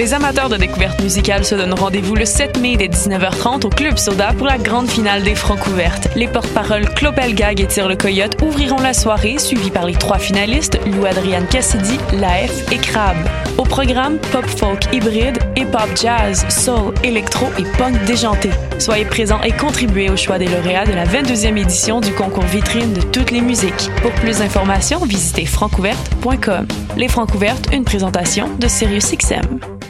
Les amateurs de découverte musicale se donnent rendez-vous le 7 mai dès 19h30 au Club Soda pour la grande finale des Francs ouvertes. Les porte-paroles Clopel Gag et Tire le Coyote ouvriront la soirée, suivis par les trois finalistes, Lou Adriane Cassidy, Laef et Crab. Au programme, pop folk hybride, hip-hop jazz, soul, électro et punk déjanté. Soyez présents et contribuez au choix des lauréats de la 22e édition du concours vitrine de toutes les musiques. Pour plus d'informations, visitez francouverte.com. Les Francouvertes, une présentation de SiriusXM.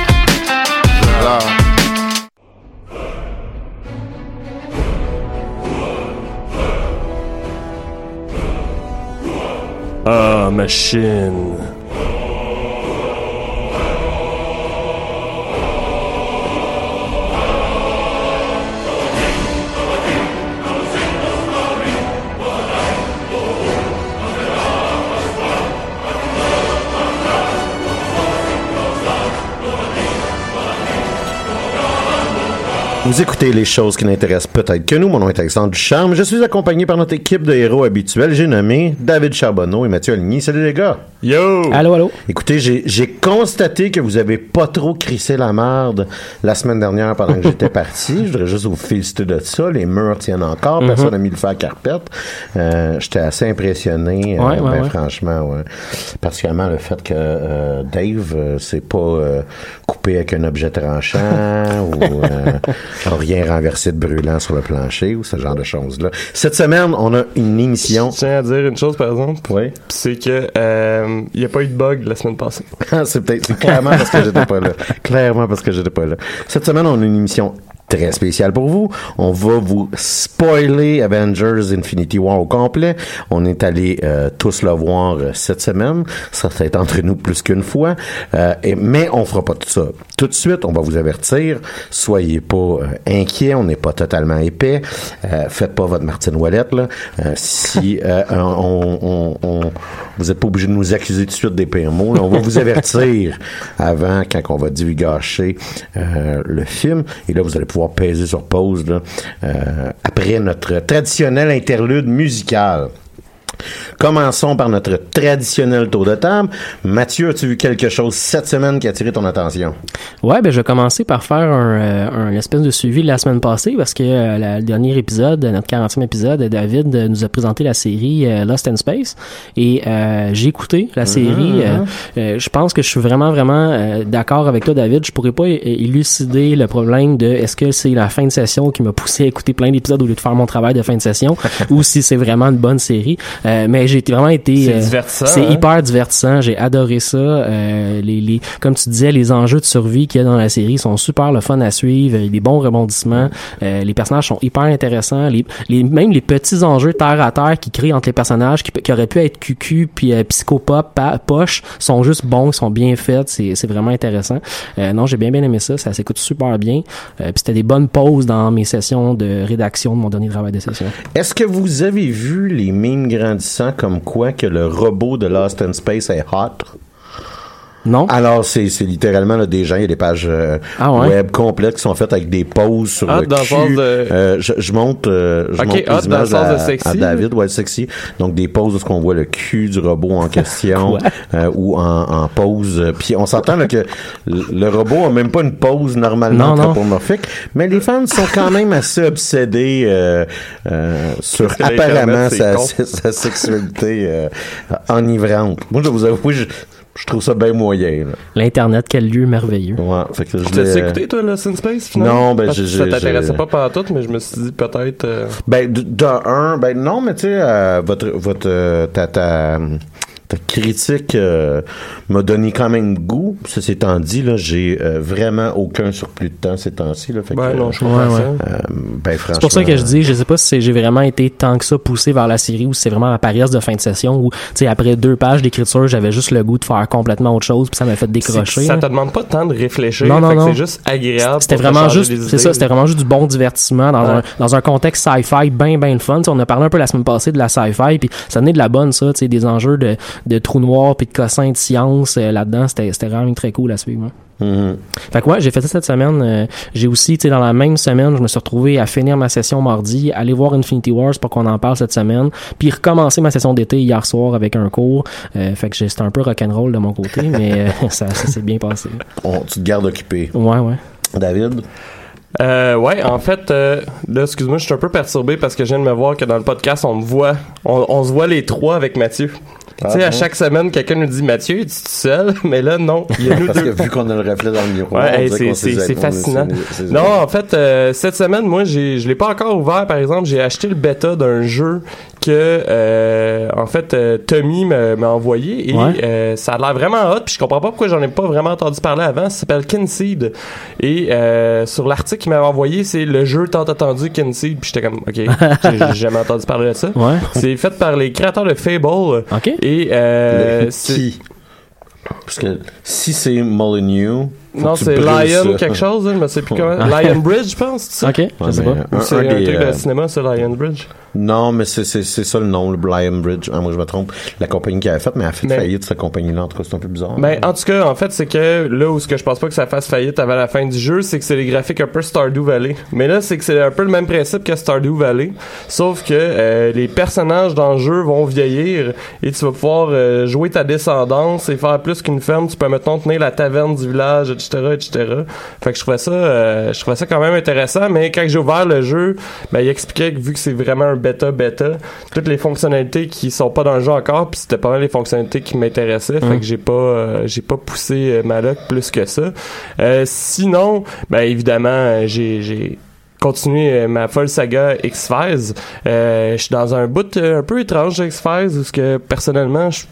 ça. Là. Ah, machine. Vous écoutez les choses qui n'intéressent peut-être que nous. Mon nom est Alexandre Ducharme. Je suis accompagné par notre équipe de héros habituels. J'ai nommé David Charbonneau et Mathieu Aligny. Salut les gars. Yo! Allô, allô? Écoutez, j'ai constaté que vous avez pas trop crissé la merde la semaine dernière pendant que j'étais parti. Je voudrais juste vous féliciter de ça. Les murs tiennent encore. Personne n'a mis le feu à carpette. Euh, j'étais assez impressionné. euh, Ouais, ouais, ben, ouais. Franchement, ouais. Particulièrement le fait que euh, Dave euh, s'est pas euh, coupé avec un objet tranchant ou euh, a rien renversé de brûlant sur le plancher ou ce genre de choses-là. Cette semaine, on a une émission. Je tiens à dire une chose, par exemple. Oui. C'est que il n'y a pas eu de bug la semaine passée. c'est clairement parce que j'étais pas là. Clairement parce que j'étais pas là. Cette semaine, on a une émission très spéciale pour vous. On va vous spoiler Avengers Infinity War au complet. On est allé euh, tous le voir euh, cette semaine. Ça va être entre nous plus qu'une fois. Euh, et, mais on fera pas tout ça. Tout de suite, on va vous avertir. Soyez pas inquiets. On n'est pas totalement épais. Faites pas votre Martine Ouellette, là. Si on, on, on- vous êtes pas obligé de nous accuser tout de suite des mots. là. On va vous avertir avant quand on va divulgacher le film. Et là, vous allez pouvoir peser sur pause euh, après notre traditionnel interlude musical. Commençons par notre traditionnel tour de table. Mathieu, as-tu vu quelque chose cette semaine qui a attiré ton attention? Ouais, ben je vais commencer par faire un, euh, un espèce de suivi de la semaine passée parce que euh, le dernier épisode, notre 40e épisode, David euh, nous a présenté la série euh, Lost in Space et euh, j'ai écouté la série. euh, euh, je pense que je suis vraiment vraiment d'accord avec toi, David. Je pourrais pas élucider le problème de est-ce que c'est la fin de session qui m'a poussé à écouter plein d'épisodes au lieu de faire mon travail de fin de session ou si c'est vraiment une bonne série. Euh, mais j'ai vraiment été C'est euh, divertissant, C'est hein? hyper divertissant. J'ai adoré ça. Euh, les, les, comme tu disais, les enjeux de survie qu'il y a dans la série sont super le fun à suivre. Il y a des bons rebondissements. Euh, les personnages sont hyper intéressants. Les, les, même les petits enjeux terre à terre qui créent entre les personnages qui, qui auraient pu être cucu puis euh, psychopop, pa- poche, sont juste bons, sont bien faits. C'est, c'est vraiment intéressant. Euh, non, j'ai bien bien aimé ça. Ça s'écoute super bien. Euh, puis c'était des bonnes pauses dans mes sessions de rédaction de mon dernier travail de session. Est-ce que vous avez vu les mimes comme quoi que le robot de Lost in Space est hot? Non? Alors, c'est c'est littéralement là, des gens, il y a des pages euh, Ah ouais? web complètes qui sont faites avec des poses sur Hot le dans le cul. sens de- Euh, je, je monte, euh, je Ok, monte hot les dans le images sens à, de sexy, à David, ouais, sexy. Donc, des poses où ce qu'on voit le cul du robot en question euh, ou en, en pose. Puis on s'entend là, que le robot a même pas une pose normalement Non, non. anthropomorphique, mais les fans sont quand même assez obsédés euh, euh, sur apparemment sa, sa, sa sexualité euh, enivrante. Moi, je vous avouer, je- Je trouve ça bien moyen. là. L'Internet, quel lieu merveilleux. Ouais, fait que je écouté, toi, Lost in Space, finalement? Non, ben, Parce que j'ai- Ça t'intéressait pas pendant tout, mais je me suis dit peut-être... euh, Ben, d- d'un, un, ben non, mais tu sais, euh, votre, votre, euh, ta, ta, ta critique euh, m'a donné quand même goût. Ceci étant dit, là, j'ai euh, vraiment aucun surplus de temps ces temps-ci. Là, fait Ben que, non, je Ouais, comprends ouais. ça. euh, ben, franchement. C'est pour ça que je dis, je sais pas si j'ai vraiment été tant que ça poussé vers la série ou si c'est vraiment ma paresse de fin de session où, tu sais, après deux pages d'écriture, j'avais juste le goût de faire complètement autre chose puis ça m'a fait décrocher. Ça là. te demande pas de temps de réfléchir. Non, non, fait que non. C'est juste agréable. C'était vraiment juste, c'est ça, c'était vraiment juste du bon divertissement dans Ouais. un dans un contexte sci-fi bien bien le fun. Tu sais, on a parlé un peu la semaine passée de la sci-fi puis ça venait de la bonne ça, tu sais, des enjeux de de trous noirs puis de cossins de science euh, là-dedans, c'était c'était vraiment très cool à suivre. hein. Mhm. Fait que ouais, j'ai fait ça cette semaine. Euh, j'ai aussi, tu sais, dans la même semaine, je me suis retrouvé à finir ma session mardi, aller voir Infinity Wars pour qu'on en parle cette semaine, puis recommencer ma session d'été hier soir avec un cours. Euh, fait que j'ai- c'était un peu rock'n'roll de mon côté, mais euh, ça, ça s'est bien passé. On- tu te gardes occupé. Ouais, ouais. David? Euh, ouais, en fait, euh, là, excuse-moi, je suis un peu perturbé parce que je viens de me voir que dans le podcast, on me voit, on, on se voit les trois avec Mathieu. Tu sais, à chaque semaine, quelqu'un nous dit Mathieu, es-tu seul? Mais là, non, il y a nous Parce deux. que vu qu'on a le reflet dans le miroir, Ouais, c'est- est- fascinant. Non, en fait, euh, cette semaine, moi, j'ai, je l'ai pas encore ouvert. Par exemple, j'ai acheté le bêta d'un jeu que, euh, en fait, euh, Tommy m'a envoyé et Ouais. euh, ça a l'air vraiment hot. Puis je comprends pas pourquoi j'en ai pas vraiment entendu parler avant. Ça s'appelle Kinseed et euh, sur l'article qu'il m'avait envoyé, c'est le jeu tant attendu Kinseed. Puis j'étais comme, ok, j'ai jamais entendu parler de ça. Ouais. C'est fait par les créateurs de Fable OK. et euh, Le- c'est- qui? Parce que si c'est Molyneux, non, c'est Lion ça. quelque chose, hein, je me sais plus comment. Ah. Lion Bridge, je pense, c'est ça? OK, je sais mais pas. c'est un un, des, truc euh, de cinéma, c'est Lion Bridge. Non, mais c'est, c'est, c'est ça le nom, le Lion Bridge. Ah, moi, je me trompe. La compagnie qui avait fait, mais elle a fait Mais- faillite, cette compagnie-là. En tout cas, c'est un peu bizarre. Ben, en tout cas, en fait, c'est que là où ce que je pense pas que ça fasse faillite avant la fin du jeu, c'est que c'est les graphiques un peu Stardew Valley. Mais là, c'est que c'est un peu le même principe que Stardew Valley, sauf que euh, les personnages dans le jeu vont vieillir et tu vas pouvoir euh, jouer ta descendance et faire plus qu'une ferme. Tu peux maintenant tenir la taverne du village, etc., etc. Fait que je trouvais ça, euh, je trouvais ça quand même intéressant. Mais quand j'ai ouvert le jeu, ben il expliquait que vu que c'est vraiment un bêta bêta, toutes les fonctionnalités qui sont pas dans le jeu encore, puis c'était pas mal les fonctionnalités qui m'intéressaient. Fait que j'ai pas, euh, j'ai pas poussé euh, ma luck plus que ça. Sinon, ben évidemment, j'ai, j'ai continué euh, ma folle saga X-Files. Euh, je suis dans un bout un peu étrange X-Files où ce que personnellement, je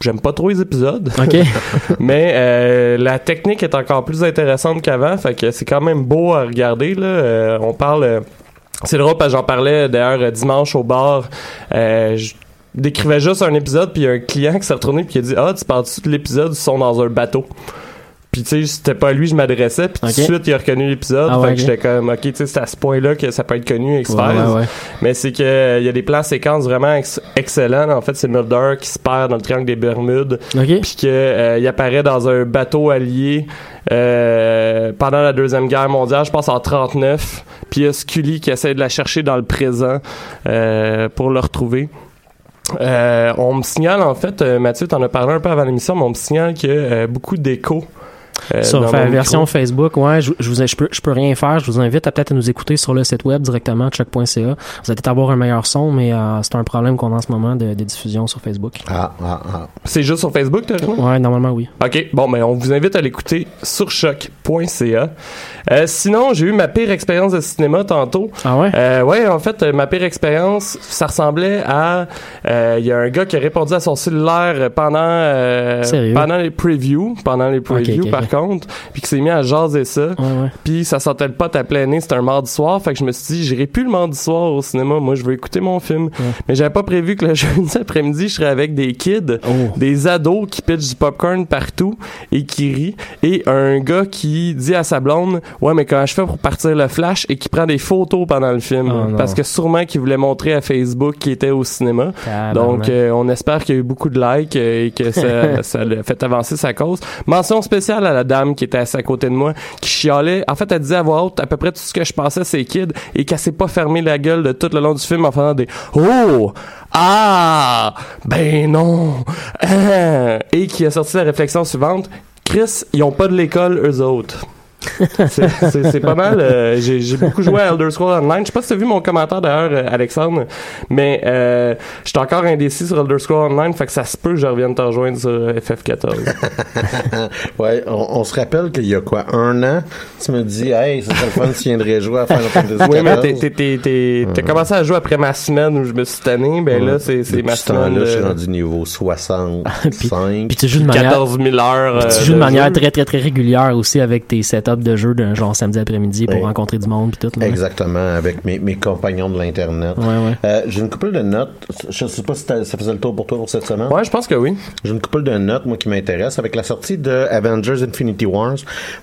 J'aime pas trop les épisodes. OK. Mais euh, la technique est encore plus intéressante qu'avant, fait que c'est quand même beau à regarder. Là. Euh, on parle. euh, c'est drôle parce que j'en parlais d'ailleurs euh, dimanche au bar. Euh, je décrivais juste un épisode, puis il y a un client qui s'est retourné puis qui a dit Ah, tu parles-tu de l'épisode où ils sont dans un bateau puis tu sais, c'était pas à lui que je m'adressais, puis tout de suite il a reconnu l'épisode, Ah ouais, fait que j'étais comme ok, tu sais, c'est à ce point-là que ça peut être connu X-Files. Ouais, ouais, ouais. Mais c'est que euh, il y a des plans séquences vraiment ex- excellents. En fait, c'est Mulder qui se perd dans le triangle des Bermudes, OK. puis que euh, apparaît dans un bateau allié euh, pendant la deuxième guerre mondiale, je pense en 39. Puis il y a Scully qui essaie de la chercher dans le présent euh, pour le retrouver. Euh, on me signale en fait, Mathieu, t'en as parlé un peu avant l'émission, mais on me signale qu'il y a beaucoup d'écho. Euh, sur la version micro. Facebook, ouais, je, je vous, je peux, je peux rien faire. Je vous invite à peut-être à nous écouter sur le site web directement, choc.ca. Vous allez peut-être avoir un meilleur son, mais euh, c'est un problème qu'on a en ce moment de, de diffusion sur Facebook. Ah, ah, ah. C'est juste sur Facebook, t'as raison? Ouais, normalement, oui. OK, bon, ben on vous invite à l'écouter sur choc.ca. Euh, sinon, j'ai eu ma pire expérience de cinéma tantôt. Ah ouais? Euh, ouais, en fait, ma pire expérience, ça ressemblait à... euh, Il y a un gars qui a répondu à son cellulaire pendant euh, pendant les previews, pendant les previews ok, par contre, puis qui s'est mis à jaser ça. Puis ça sentait le pote à plein nez, c'était un mardi soir, fait que je me suis dit, j'irai plus le mardi soir au cinéma, moi je veux écouter mon film. Mais j'avais pas prévu que le jeudi après-midi, je serais avec des kids, Oh. des ados qui pitchent du popcorn partout et qui rient, et un gars qui dit à sa blonde, ouais mais comment je fais pour partir le flash, et qui prend des photos pendant le film, Oh, non. parce que sûrement qu'il voulait montrer à Facebook qu'il était au cinéma. Donc, euh, on espère qu'il y a eu beaucoup de likes et que ça, ça a fait avancer sa cause. Mention spéciale à la dame qui était assise à côté de moi, qui chialait. En fait, elle disait à voix haute à peu près tout ce que je pensais, c'est kid, et qu'elle s'est pas fermé la gueule de tout le long du film en faisant des Oh! Ah! Ben non! Hein! Et qui a sorti la réflexion suivante. Chris, ils ont pas de l'école, eux autres. C'est c'est- c'est pas mal. euh, J'ai beaucoup joué à Elder Scrolls Online. Je sais pas si t'as vu mon commentaire d'ailleurs, euh, Alexandre, mais euh, j'étais encore indécis sur Elder Scrolls Online, fait que ça se peut que je revienne te rejoindre sur euh, FF14. ouais, on, on se rappelle qu'il y a quoi, un an, tu me dis, hey, ça serait le fun si tu viendrais jouer à Final Fantasy oui, mais t'as commencé à jouer après ma semaine où je me suis tanné, ben là, c'est c'est ma semaine je suis de rendu niveau 65. Puis tu joues de manière 14 000 heures. Puis tu joues de manière jeu. très très très régulière aussi avec tes de jeu d'un genre samedi après-midi pour rencontrer du monde puis tout. là. Exactement, avec mes, mes compagnons de l'Internet. Ouais, ouais. Euh, J'ai une couple de notes. Je sais pas si ça faisait le tour pour toi pour cette semaine. Ouais, je pense que oui. J'ai une couple de notes, moi, qui m'intéressent. Avec la sortie de Avengers Infinity Wars,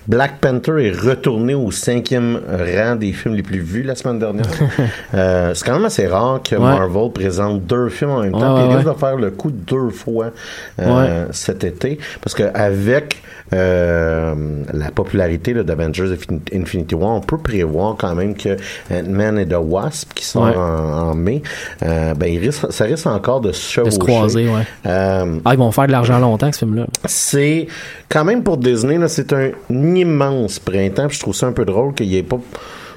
Black Panther est retourné au cinquième rang des films les plus vus la semaine dernière. euh, c'est quand même assez rare que Ouais. Marvel présente deux films en même temps. Il risque ouais. de faire le coup deux fois euh, cet été. Parce que avec euh, la popularité d'Avengers Infin- Infinity War, on peut prévoir quand même que Ant-Man et The Wasp, qui Ouais. en, en mai, euh, ben, il risque, ça risque encore de se chevaucher. De se croiser, ouais. Euh, Ah, ils vont faire de l'argent longtemps, ce film-là. c'est quand même pour Disney, là, c'est un immense printemps. puis Je trouve ça un peu drôle qu'il n'y ait pas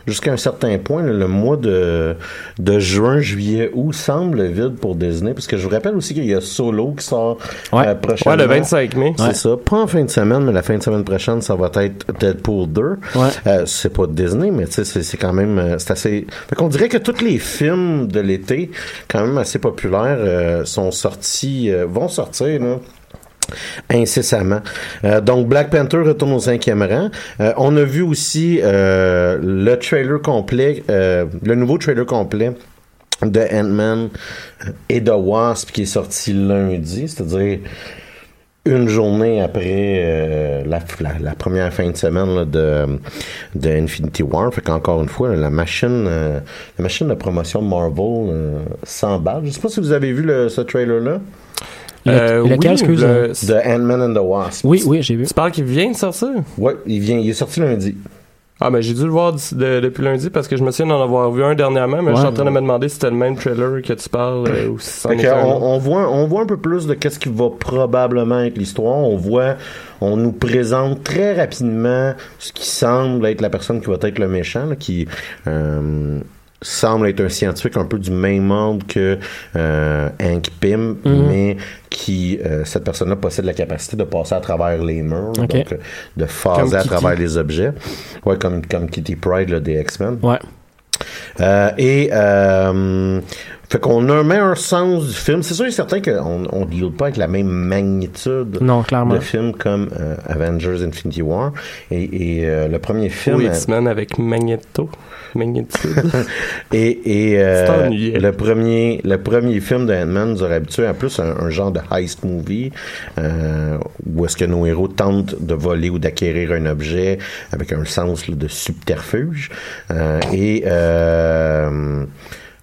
jusqu'à un certain point, là, le mois de, de juin, juillet, août semble vide pour Disney. Parce que je vous rappelle aussi qu'il y a Solo qui sort Ouais. euh, prochainement. Ouais, le 25 mai. C'est ça. Pas en fin de semaine, mais la fin de semaine prochaine, ça va être Deadpool 2. Ouais. Euh, c'est pas Disney, mais tu sais, c'est, quand même, euh, c'est assez. Fait qu'on dirait que tous les films de l'été, quand même assez populaires, euh, sont sortis, vont sortir, là incessamment. Euh, donc Black Panther retourne au cinquième rang. Euh, on a vu aussi euh, le trailer complet, le nouveau trailer complet de Ant-Man et de Wasp qui est sorti lundi, c'est-à-dire une journée après la, première fin de semaine de, Infinity War. Fait qu'encore une fois, la machine la machine de promotion Marvel s'emballe. Je sais pas si vous avez vu ce trailer-là Euh, lequel, oui, excuse? le- de Ant-Man and the Wasp. Oui, oui, j'ai vu. Tu parles qu'il vient de sortir? Ouais, il vient, il est sorti lundi. Ah, ben j'ai dû le voir de- depuis lundi parce que je me souviens d'en avoir vu un dernièrement, mais je suis en train de me demander si c'était le même trailer que tu parles euh, ou si c'en un on, voit, on voit un peu plus de qu'est-ce qui va probablement être l'histoire. On voit, on nous présente très rapidement ce qui semble être la personne qui va être le méchant, là, qui euh, semble être un scientifique un peu du même ordre que euh, Hank Pym, Mhm. mais qui euh, cette personne-là possède la capacité de passer à travers les murs, là, Ok. donc euh, de phaser à travers les objets. Ouais, comme comme Kitty Pride là, des X-Men. Ouais. Euh, et euh, fait qu'on a un meilleur sens du film. C'est sûr et certain qu'on on deal pas avec la même magnitude Non, clairement. de films comme euh, Avengers Infinity War. Et, et, euh, le premier film Ou euh, X-Men avec Magneto. Magnitude. et, et euh, le premier le premier film de Ant-Man nous aurait habitué à plus un, un genre de heist movie euh, où est-ce que nos héros tentent de voler ou d'acquérir un objet avec un sens là, de subterfuge Euh, et euh,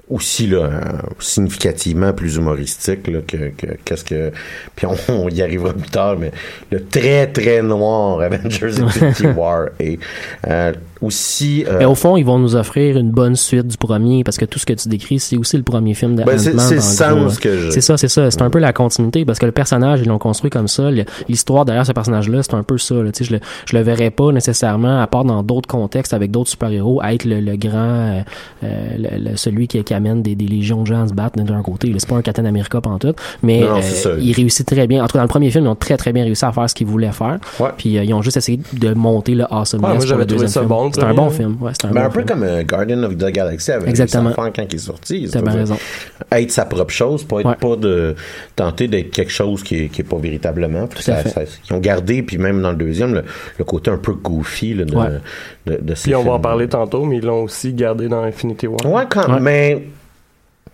aussi là, euh, significativement plus humoristique là, que que- qu'est-ce que puis on, on y arrivera plus tard mais le très très noir Avengers Infinity War et euh, aussi euh, Mais au fond, ils vont nous offrir une bonne suite du premier parce que tout ce que tu décris, c'est aussi le premier film de Ben, c'est- le en gros, sens là. que je- C'est ça, c'est ça. C'est un peu la continuité parce que le personnage, ils l'ont construit comme ça. L'histoire derrière ce personnage-là, c'est un peu ça. Là. Tu sais, Je, le, je le verrais pas nécessairement, à part dans d'autres contextes avec d'autres super-héros, à être le, le grand, euh, euh, le- le- celui qui, qui amène des, des légions de gens à se battre d'un côté. C'est pas un Captain America pantoute, mais Non, euh, il réussit très bien. En tout cas, dans le premier film, ils ont très très bien réussi à faire ce qu'ils voulaient faire. Ouais. Puis euh, ils ont juste essayé de monter le awesomeness Ouais, moi, j'avais trouvé ça film. bon, C'est un bon film. Ouais, un bon un peu film. comme euh, Guardian of the Galaxy avait Exactement. réussi à faire quand il est sorti. T'as bien raison. Être sa propre chose, pas être pas de tenter d'être quelque chose qui est, qui est pas véritablement. Puis ça- ça- ils ont gardé, puis même dans le deuxième, le, le côté un peu goofy là, de, Ouais. De, de ces Puis on va en parler tantôt, mais ils l'ont aussi gardé dans Infinity War. Ouais, quand Ouais. mais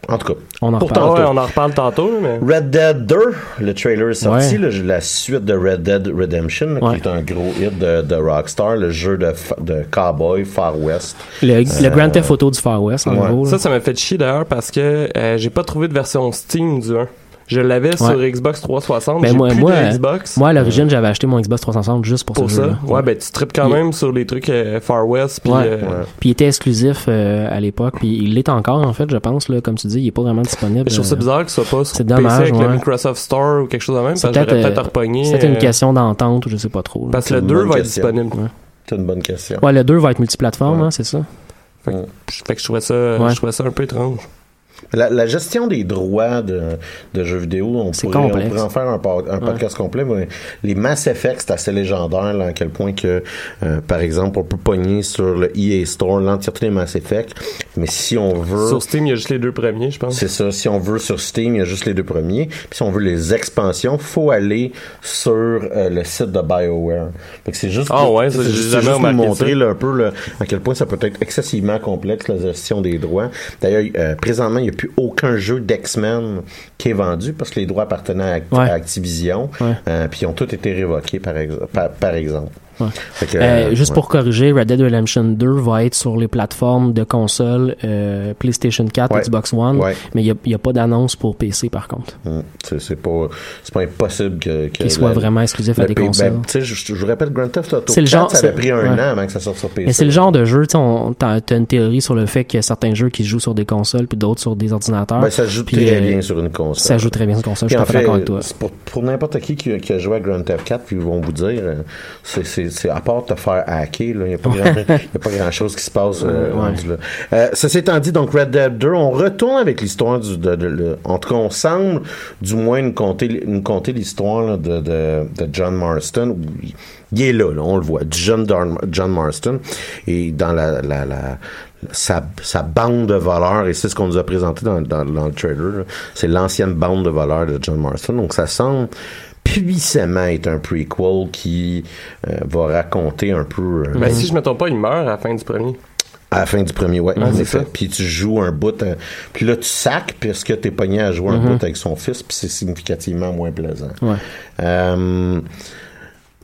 en tout cas, On en pour reparle. Tantôt. ouais, on en reparle tantôt, mais. Red Dead 2, le trailer est sorti, Ouais. la suite de Red Dead Redemption, là, Ouais. qui est un gros hit de, de Rockstar, le jeu de, de cowboy Far West. Le, le Grand Theft Auto du Far West, en ouais. gros. là. Ça, ça m'a fait chier d'ailleurs parce que euh, j'ai pas trouvé de version Steam du 1. Je l'avais sur Xbox 360, Ben, j'ai moi, plus moi, de Xbox. Moi, à l'origine, j'avais acheté mon Xbox 360 juste pour, pour ce ça? Ouais, ben tu tripes quand Il- même sur les trucs euh, Far West. Puis, Ouais. euh, il était exclusif euh, à l'époque, puis il l'est encore en fait, je pense là, comme tu dis, il est pas vraiment disponible. Je trouve ça bizarre que ce soit pas sur PC dommage, avec le. Microsoft Store ou quelque chose de même. Parce que peut-être, euh, repogné. C'est une question d'entente ou je sais pas trop. Parce que le une 2 bonne va être disponible. C'est une bonne question. Ouais, le 2 va être multiplateforme, hein, c'est ça? Fait que, fait que je trouvais ça, Ouais. je trouvais ça un peu étrange. La, la gestion des droits de, de jeux vidéo, on C'est pourrait, on complexe. pourrait en faire un, pod- un podcast complet. mais les Mass Effect, c'est assez légendaire, là, à quel point que, euh, par exemple, on peut pogner sur le EA Store l'entièreté des Mass Effect, mais si on veut... Sur Steam, il y a juste les deux premiers, je pense. C'est ça. Si on veut sur Steam, il y a juste les deux premiers. Puis si on veut les expansions, faut aller sur euh, le site de BioWare. C'est juste, Ah ouais, ça, juste, juste remarqué montrer là, un peu là, à quel point ça peut être excessivement complexe la gestion des droits. D'ailleurs, euh, présentement, il n'y a plus aucun jeu d'X-Men qui est vendu parce que les droits appartenaient à, Act- Ouais. à Activision. Euh, puis ils ont tous été révoqués par, ex- par, par exemple. Ouais. Fait que, Euh, euh, juste ouais. pour corriger, Red Dead Redemption 2 va être sur les plateformes de console euh, PlayStation 4, Ouais. Xbox One, mais il n'y a, pas d'annonce pour PC par contre. Hum, C'est pas, impossible que, Qu'il soit la- vraiment exclusif à des P- consoles. ben, je, je vous rappelle Grand Theft Auto C'est le 4, genre- ça avait pris un an avant que ça sorte sur PC. Mais c'est le genre de jeu, tu t'as une théorie sur le fait qu'il y a certains jeux qui se jouent sur des consoles puis d'autres sur des ordinateurs. Ben, ça joue Puis, très euh, bien sur une console. Ça joue très bien sur console, je Puis suis fait fait, d'accord avec toi. pour, pour n'importe qui, qui qui a joué à Grand Theft 4, puis ils vont vous dire, c'est, c'est, à part te faire hacker, il n'y a pas grand, y a pas grand chose qui se passe euh, Ouais. rendu là. Euh, ceci étant dit, donc Red Dead 2, on retourne avec l'histoire du, de, en tout cas, on semble du moins nous conter, nous conter l'histoire de, John Marston. il- Il est là, là, on le voit, John, Darn- John Marston, et dans la, la, la sa, sa bande de voleurs, et c'est ce qu'on nous a présenté dans, dans, dans le trailer, c'est l'ancienne bande de voleurs de John Marston. Donc ça semble puissamment être un prequel qui euh, va raconter un peu euh, Ben, si je me trompe pas, il meurt à la fin du premier. à la fin du premier, ouais, en c'est ça. Puis tu joues un bout, euh, puis là tu sacs parce que t'es pogné à jouer un Mhm. bout avec son fils, puis c'est significativement moins plaisant. Ouais. Euh,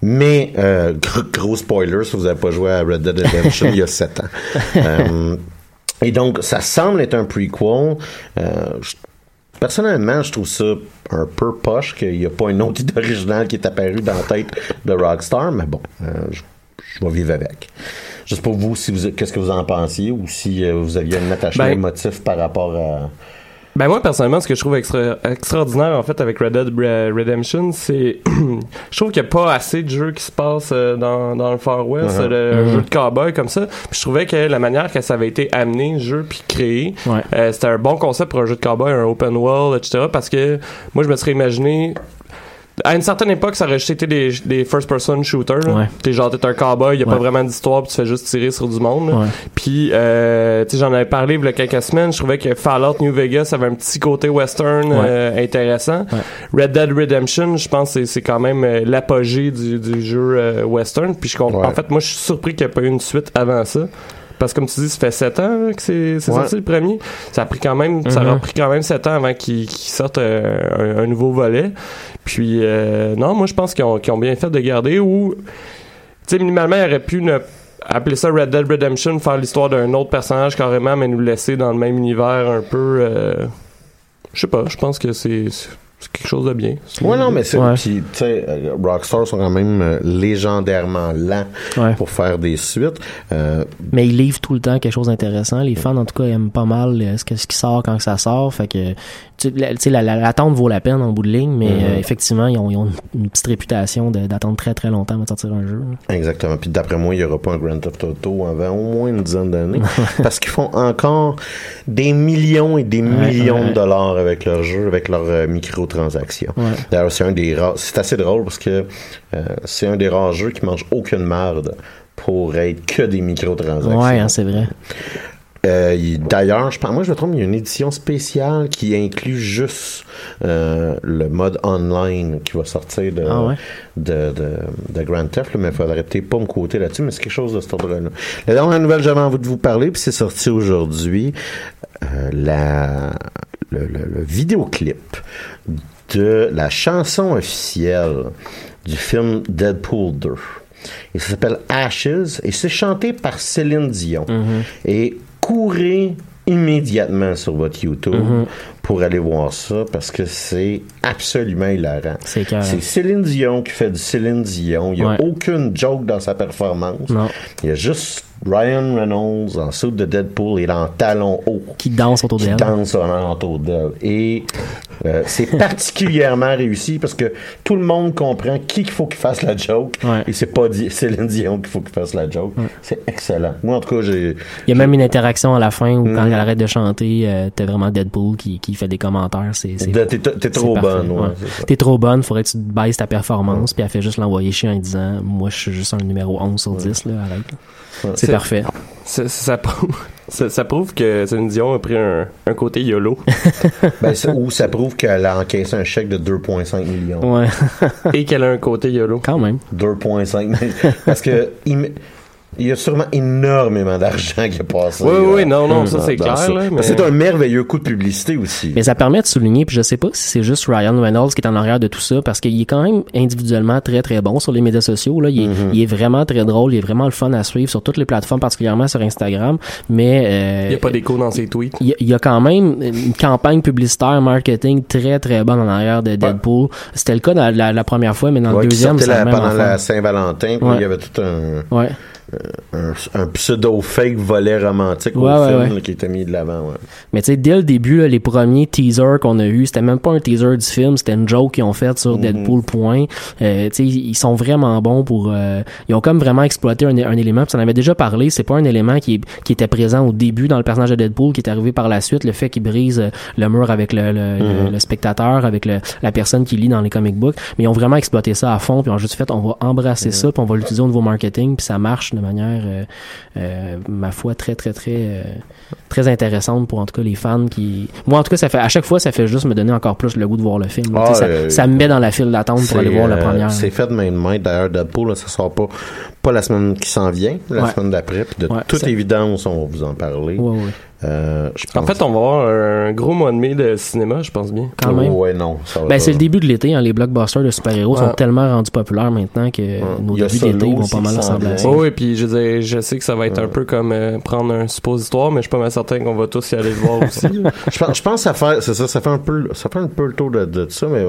mais, euh, gros, gros spoiler, si vous n'avez pas joué à Red Dead Redemption il y a 7 ans. Euh, et donc, ça semble être un prequel. Euh, je- personnellement, je trouve ça un peu poche qu'il n'y a pas une autre idée originale qui est apparue dans la tête de Rockstar, mais bon, euh, je, je vais vivre avec. Juste pour vous, si vous, qu'est-ce que vous en pensiez ou si euh, vous aviez un attachement Ben- émotif par rapport à. Ben moi personnellement, ce que je trouve extra- extraordinaire en fait avec Red Dead Re- Redemption, c'est je trouve qu'il n'y a pas assez de jeux qui se passent euh, dans, dans le Far West, Mhm. le Mhm. jeu de cowboy comme ça. Puis je trouvais que la manière que ça avait été amené, le jeu puis créé, Ouais. euh, c'était un bon concept pour un jeu de cowboy, un open world, etc. Parce que moi je me serais imaginé à une certaine époque, ça aurait juste été des, des first-person shooters. là. Ouais. T'es genre, t'es un cowboy, y a Ouais. pas vraiment d'histoire, puis tu fais juste tirer sur du monde. là. Ouais. Puis, euh, tu sais, j'en avais parlé il y a quelques semaines. Je trouvais que Fallout New Vegas avait un petit côté western Ouais. euh, intéressant. Red Dead Redemption, je pense que c'est- c'est quand même euh, l'apogée du, du jeu euh, western. Puis je comprends. En fait, moi, je suis surpris qu'il n'y ait pas eu une suite avant ça. Parce que comme tu dis, ça fait 7 ans que c'est sorti le premier. Ça a pris quand même, ça Mhm. a pris quand même 7 ans avant qu'ils qu'ils sortent euh, un, un nouveau volet. Puis euh, non, moi je pense qu'ils ont, bien fait de garder ou tu sais minimalement ils auraient pu ne appeler ça Red Dead Redemption, faire l'histoire d'un autre personnage carrément, mais nous laisser dans le même univers un peu. euh, je sais pas, je pense que c'est c'est quelque chose de bien. Ouais, non, mais c'est. Ouais. Puis, tu sais, euh, Rockstar sont quand même euh, légendairement lents Ouais. pour faire des suites. Euh, Mais ils livrent tout le temps quelque chose d'intéressant. Les fans, en tout cas, aiment pas mal euh, ce, que- ce qui sort quand que ça sort. Fait que, tu sais, la- la- l'attente vaut la peine en bout de ligne, mais Mhm. euh, effectivement, ils ont, ils ont une, une petite réputation d'attendre très très longtemps avant de sortir un jeu. Exactement. Puis d'après moi, il n'y aura pas un Grand Theft Auto avant au moins une dizaine d'années. parce qu'ils font encore des millions et des millions ouais. de dollars avec leur jeu, avec leurs euh, microtransactions. Ouais. D'ailleurs, c'est un des rares. C'est assez drôle parce que euh, c'est un des rares jeux qui mange aucune merde pour être que des microtransactions. Ouais, hein, c'est vrai. Euh, il- D'ailleurs, je pense, moi je me trompe, il y a une édition spéciale qui inclut juste euh, le mode online qui va sortir de, Ah ouais? de, de, de Grand Theft, là, mais il faudrait peut-être pas me côté là-dessus, mais c'est quelque chose de cet ordre-là. La dernière nouvelle que j'avais envie de vous parler, puis c'est sorti aujourd'hui, euh, la, le, le- le vidéoclip de la chanson officielle du film Deadpool 2. Et ça s'appelle Ashes et c'est chanté par Céline Dion. Et courez immédiatement sur votre YouTube pour aller voir ça parce que c'est absolument hilarant. C'est Céline Dion qui fait du Céline Dion. Il n'y a Ouais. aucune joke dans sa performance. Non. Il y a juste Ryan Reynolds en saut de Deadpool et en talons hauts. Qui danse autour qui d'elle. danse autour d'elle. Et euh, c'est particulièrement réussi parce que tout le monde comprend qui qu'il faut qu'il fasse la joke. Ouais. Et c'est pas Di- Céline Dion qu'il faut qu'il fasse la joke. C'est excellent. Moi, en tout cas, j'ai. Il y a même une interaction à la fin où quand Mhm. elle arrête de chanter, euh, t'as vraiment Deadpool qui, qui fait des commentaires. C'est, T'es trop bonne, ouais. T'es trop bonne, faudrait que tu baisses ta performance, puis elle fait juste l'envoyer chier en disant Moi, je suis juste un numéro 11 sur 10, là, arrête. C'est C'est- parfait. Ça, ça prouve, ça, ça prouve que Céline Dion a pris un, un côté YOLO. Ben, ça- ou ça prouve qu'elle a encaissé un chèque de 2,5 millions. Ouais, et qu'elle a un côté YOLO. quand même. 2,5 millions. Parce que il, y a sûrement énormément d'argent qui est passé. Oui, oui, non, non, ça dans- c'est clair. ça. Là, mais... C'est un merveilleux coup de publicité aussi. Mais ça permet de souligner, puis je sais pas si c'est juste Ryan Reynolds qui est en arrière de tout ça, parce qu'il est quand même individuellement très très bon sur les médias sociaux. Là. Il, est, Mm-hmm. il est vraiment très drôle, il est vraiment le fun à suivre sur toutes les plateformes, particulièrement sur Instagram. Mais euh, Il n'y a pas d'écho dans ses tweets. il y a- il y a quand même une campagne publicitaire, marketing très très bonne en arrière de Deadpool. C'était le cas dans la, la première fois, mais dans Ouais, le deuxième, même pendant la. Saint-Valentin, puis Ouais. il y avait tout un, Ouais. Un, un pseudo-fake volet romantique Ouais, au ouais, film ouais. là, qui était mis de l'avant. Ouais. Mais tu sais, dès le début, là, les premiers teasers qu'on a eu, c'était même pas un teaser du film, c'était une joke qu'ils ont faite sur Deadpool. Point. Euh, tu sais, ils sont vraiment bons pour. euh, ils ont comme vraiment exploité un, un élément. Puis ça en avait déjà parlé. C'est pas un élément qui, qui était présent au début dans le personnage de Deadpool, qui est arrivé par la suite. Le fait qu'il brise euh, le mur avec le, le, le- le spectateur, avec le, la personne qui lit dans les comic books. Mais ils ont vraiment exploité ça à fond. Puis ils ont juste fait, on va embrasser ça, puis on va l'utiliser au niveau marketing. Puis ça marche de manière, euh, euh, ma foi, très très très euh, très intéressante pour en tout cas les fans qui moi en tout cas ça fait à chaque fois ça fait juste me donner encore plus le goût de voir le film. Ah, ça, ça me met dans la file d'attente pour aller voir la première C'est fait de main de main. D'ailleurs, Deadpool, là, ça sort pas, pas la semaine qui s'en vient, la Ouais. semaine d'après. Puis de Ouais, toute ça- évidence, on va vous en parler. ouais. Euh, je En fait, on va avoir un gros mois de mai de cinéma, je pense bien. quand même Ouais, non. Ça va ben c'est le début de l'été hein, les blockbusters de super-héros Ouais. sont tellement rendus populaires maintenant que nos débuts d'été vont pas mal ressembler à ça Oh, oui, puis je sais que ça va être un peu comme euh, prendre un suppositoire, mais je suis pas mal certain qu'on va tous y aller le voir aussi. Je pense, je pense que ça fait, c'est ça, ça fait un peu, ça fait un peu le tour de, de ça, mais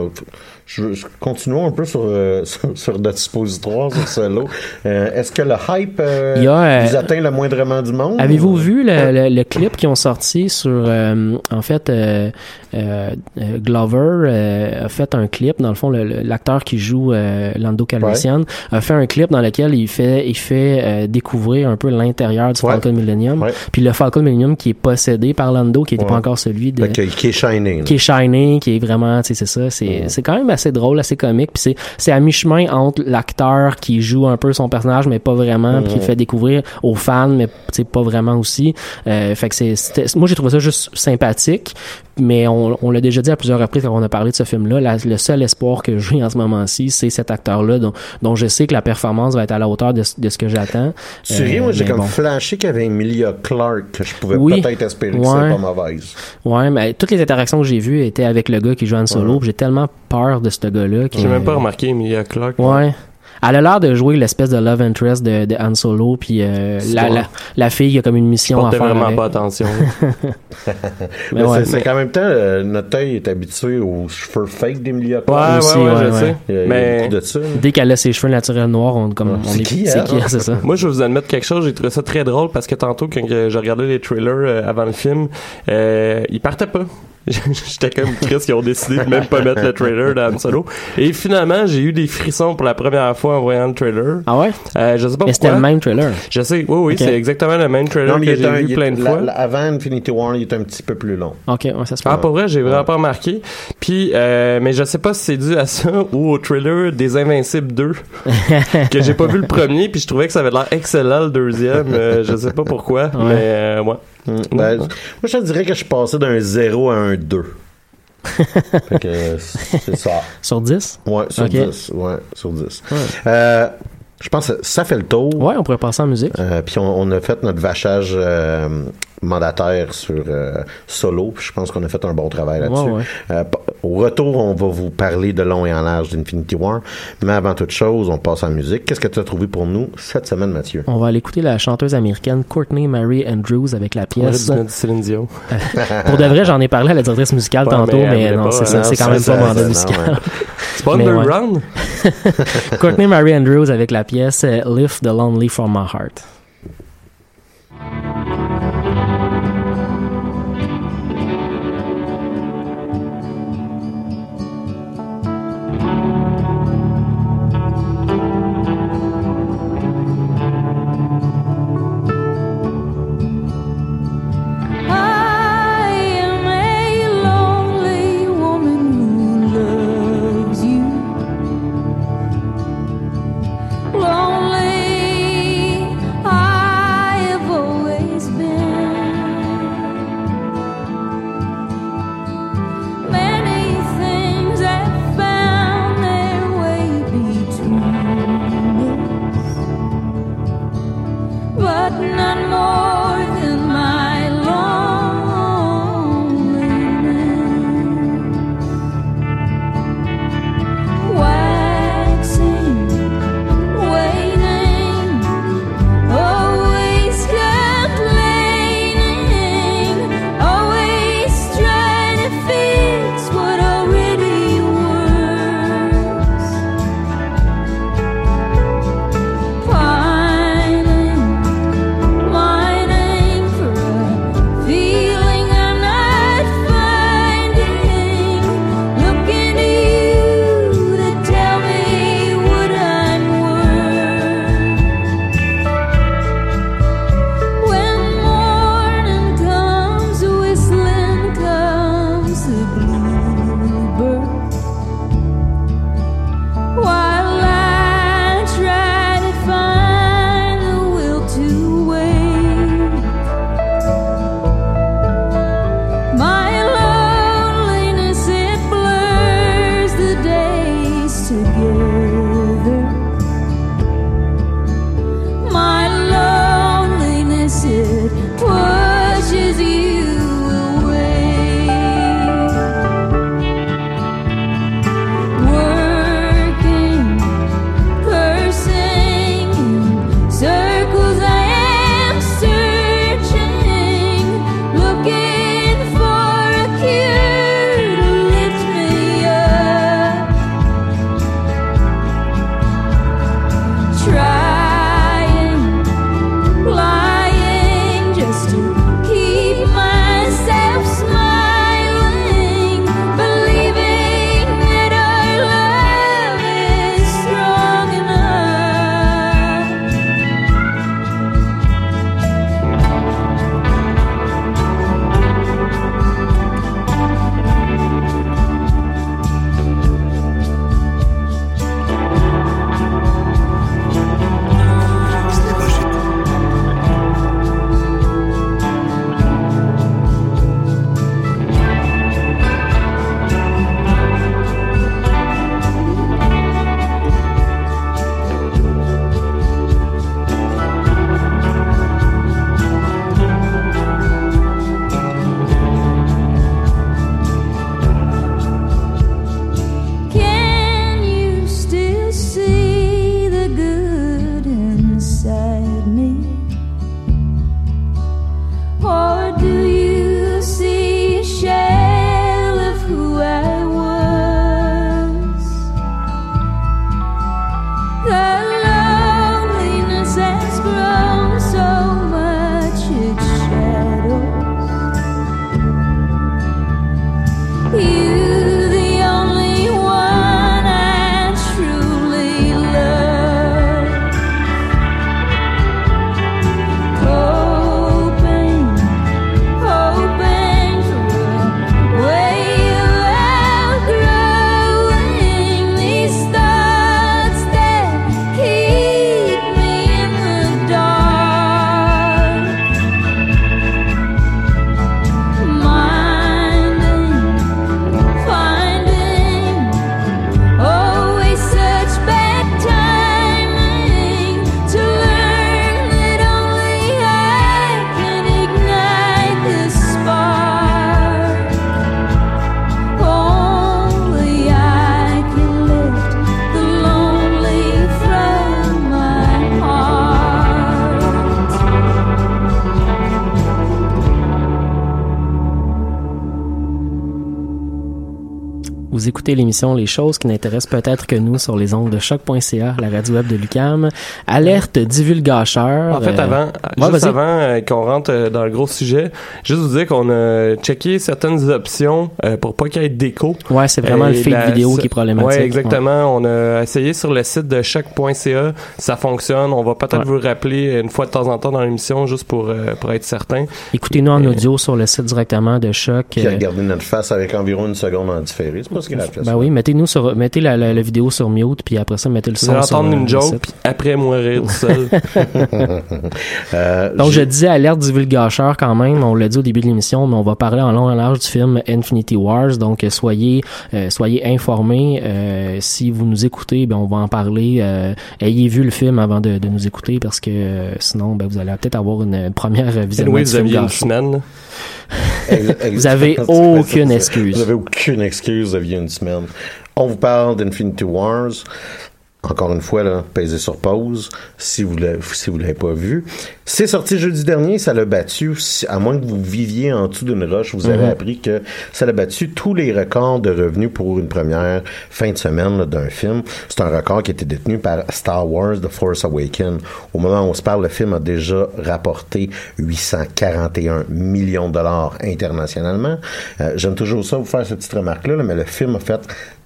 je, je- continuons un peu sur, euh, sur, sur notre suppositoire, sur Solo. Euh, est-ce que le hype euh, a, euh, vous atteint le moindrement du monde? Avez-vous vu le, le, le clip qu'ils ont sorti sur euh, en fait euh, euh, euh, Glover euh, a fait un clip dans le fond l'acteur qui joue euh, Lando Calrissian a fait un clip dans lequel il fait il fait euh, découvrir un peu l'intérieur du Ouais. Falcon Millennium Ouais. puis le Falcon Millennium qui est possédé par Lando qui n'était pas encore celui de qui est shining. qui est shining, qui est vraiment, tu sais, c'est ça, c'est, c'est quand même assez drôle, assez comique, puis c'est, c'est à mi-chemin entre l'acteur qui joue un peu son personnage, mais pas vraiment, puis qui le fait découvrir aux fans, mais sais, pas vraiment aussi. Euh, fait que c'est, moi j'ai trouvé ça juste sympathique, mais on, on l'a déjà dit à plusieurs reprises quand on a parlé de ce film-là, la- le seul espoir que j'ai en ce moment-ci, c'est cet acteur-là, dont, dont je sais que la performance va être à la hauteur de, ce- de ce que j'attends. Tu ris, Euh, moi, j'ai mais comme bon. flashé qu'il y avait Emilia Clarke, que je pouvais Oui. peut-être espérer que Ouais. c'était pas mauvaise. Ouais, mais toutes les interactions que j'ai vues étaient avec le gars qui joue Han Solo, j'ai tellement peur de ce gars-là. que- J'ai même pas remarqué Emilia Clarke. Ouais. Elle a l'air de jouer l'espèce de love interest de, de Han Solo, puis euh, la, Ouais. la, la fille a comme une mission à portais faire vraiment avec. pas attention. Mais Mais ouais, c'est, c'est qu'en même temps, euh, notre œil est habitué aux cheveux fake d'Emilia Ouais, Clarke. ouais, aussi, ouais, ouais, je ouais. sais. Il y a- il y a Mais beaucoup de ça. Dès qu'elle a ses cheveux naturels noirs, on, comme, on C'est est, qui, c'est qui, ça. moi, je vais vous admettre quelque chose. J'ai trouvé ça très drôle parce que tantôt, quand je regardais les trailers euh, avant le film, euh, ils partaient pas. J'étais comme Chris qui ont décidé de même pas mettre le trailer dans Han Solo. Et finalement, j'ai eu des frissons pour la première fois en voyant le trailer. Ah ouais? Euh, je sais pas Mais c'était le même trailer. Je sais, oui, oui, c'est exactement le même trailer Non, il que j'ai vu plein de la- fois. la- avant Infinity War, il est un petit peu plus long. Ok, ouais, ça se peut. Ah, pour vrai, j'ai vraiment pas remarqué. Puis, euh, mais je sais pas si c'est dû à ça ou au trailer des Invincibles 2, que j'ai pas vu le premier, puis je trouvais que ça avait l'air excellent le deuxième. Euh, je sais pas pourquoi, mais euh, ouais. Ben, moi, je te dirais que je suis passé d'un 0 à un 2. Fait que c'est ça. Sur 10? Ouais, sur Ok. 10. Ouais, sur 10. Euh, je pense que ça fait le tour. Ouais, on pourrait passer en musique. Euh, puis on, on a fait notre vachage euh, mandataire sur euh, solo. Je pense qu'on a fait un bon travail là-dessus. Ouais, ouais. Euh, au retour, on va vous parler de long et en large d'Infinity War. Mais avant toute chose, on passe en musique. Qu'est-ce que tu as trouvé pour nous cette semaine, Mathieu? On va aller écouter la chanteuse américaine Courtney Mary Andrews avec la pièce. Céline Dion. Pour de vrai, j'en ai parlé à la directrice musicale Ouais, tantôt, mais non, pas, c'est quand ça, même ça, pas mandat musical. C'est pas. Underground? Courtney Mary Andrews avec la pièce euh, Lift the Lonely from My Heart. L'émission Les choses qui n'intéressent peut-être que nous sur les ondes de choc.ca, la radio web de Lucam. Alerte divulgateur. En fait, euh, avant, juste avant euh, qu'on rentre euh, dans le gros sujet, juste vous dire qu'on a checké certaines options euh, pour pas qu'il y ait d'écho. Ouais, c'est vraiment le fake la- vidéo qui est problématique. Ouais, exactement. On a essayé sur le site de choc.ca, ça fonctionne. On va peut-être Ouais. vous rappeler une fois de temps en temps dans l'émission juste pour euh, pour être certain. Écoutez-nous en audio sur le site directement de Choc. Qui a regardé notre face avec environ une seconde en différé. C'est pas ce qu'il a Ben oui, mettez-nous sur, mettez la, la, la vidéo sur mute, puis après ça, mettez le son allez sur entendre une le joke, puis après moi rire tout seul. Euh, Donc, je disais alerte divulgateur quand même, on l'a dit au début de l'émission, mais on va parler en long et en large du film Infinity Wars. Donc, euh, soyez euh, soyez informés. Euh, si vous nous écoutez, ben on va en parler. Euh, ayez vu le film avant de, de nous écouter parce que euh, sinon, ben, vous allez peut-être avoir une, première vision Anyway, du vous aviez une semaine. Vous avez aucune excuse. Vous avez aucune excuse, vous aviez une semaine. On vous parle d'Infinity Wars. Encore une fois, là, pesez sur pause si vous l'avez, si l'avez pas vu. C'est sorti jeudi dernier, ça l'a battu, à moins que vous viviez en dessous d'une roche, vous avez Mhm. appris que ça l'a battu tous les records de revenus pour une première fin de semaine d'un film. C'est un record qui été détenu par Star Wars The Force Awakens. Au moment où on se parle, le film a déjà rapporté 841 millions de dollars internationalement. Euh, J'aime toujours ça, vous faire cette petite remarque-là, là, mais le film a fait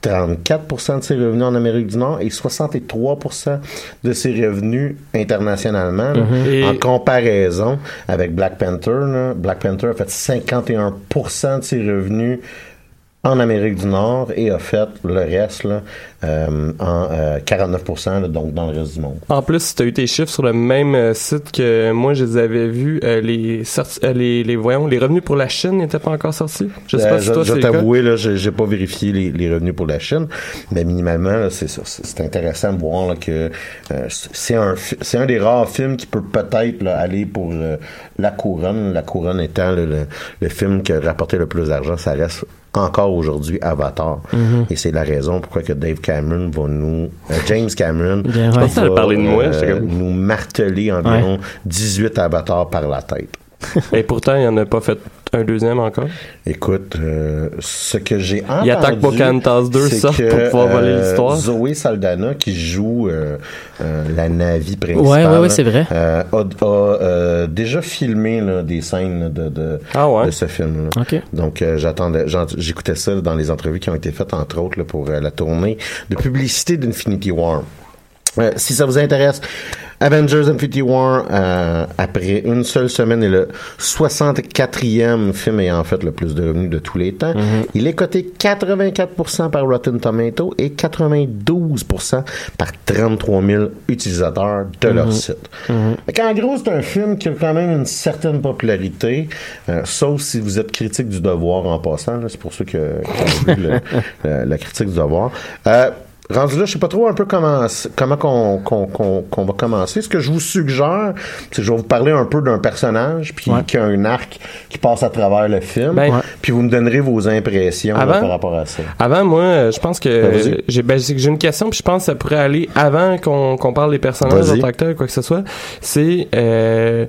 34% de ses revenus en Amérique du Nord et 63% de ses revenus internationalement. Mhm. Et- En comparaison avec Black Panther, là, Black Panther a fait 51% de ses revenus en Amérique du Nord et a fait le reste là, euh, en euh, 49 là, donc dans le reste du monde. En plus, si tu as eu tes chiffres sur le même euh, site que moi, je les avais vus, euh, les, euh, les, les, voyons, les revenus pour la Chine n'étaient pas encore sortis? Je sais pas si toi, je le cas. t'avouer, là, j'ai pas vérifié les, les revenus pour la Chine, mais minimalement, là, c'est ça. C'est c'est intéressant de voir là, que euh, c'est un, c'est un des rares films qui peut peut-être là, aller pour euh, la couronne. La couronne étant là, le, le film qui a rapporté le plus d'argent, ça reste encore aujourd'hui Avatar. Mhm. Et c'est la raison pourquoi que Dave Cameron va nous... euh, James Cameron Bien, ouais. va, parler de moi, euh, comme- nous marteler environ 18 avatars par la tête. Et pourtant, il en a pas fait un deuxième encore? Écoute, euh, ce que j'ai entendu... Il attaque Pocahontas 2, c'est ça, que, pour pouvoir voler euh, l'histoire. Zoé Saldana, qui joue euh, euh, la Navi principale, Ouais, ouais, ouais, c'est vrai. euh, a, a, euh, déjà filmé là, des scènes là, de, de, Ah ouais? de ce film. OK. Donc, euh, j'attendais, j'écoutais ça là, dans les entrevues qui ont été faites, entre autres, là, pour euh, la tournée de publicité d'Infinity War. Euh, si ça vous intéresse, Avengers Infinity War, euh, après une seule semaine, est le 64e film ayant fait le plus de revenus de tous les temps. Il est coté 84% par Rotten Tomato et 92% par 33 000 utilisateurs de leur site. Fait qu'en gros, c'est un film qui a quand même une certaine popularité, euh, sauf si vous êtes critique du devoir en passant. C'est pour ceux qui ont vu le- le- la critique du devoir. Euh, Rendu là, je sais pas trop un peu comment comment qu'on qu'on qu'on qu'on va commencer. Ce que je vous suggère, c'est que je vais vous parler un peu d'un personnage puis Ouais. qui a un arc qui passe à travers le film. Ben, Ouais. Puis vous me donnerez vos impressions là, par rapport à ça. Avant, moi, euh, je pense Ben, que j'ai ben, c'est que j'ai une question, puis je pense que ça pourrait aller avant qu'on qu'on parle des personnages que tel, quoi que ce soit. C'est, euh,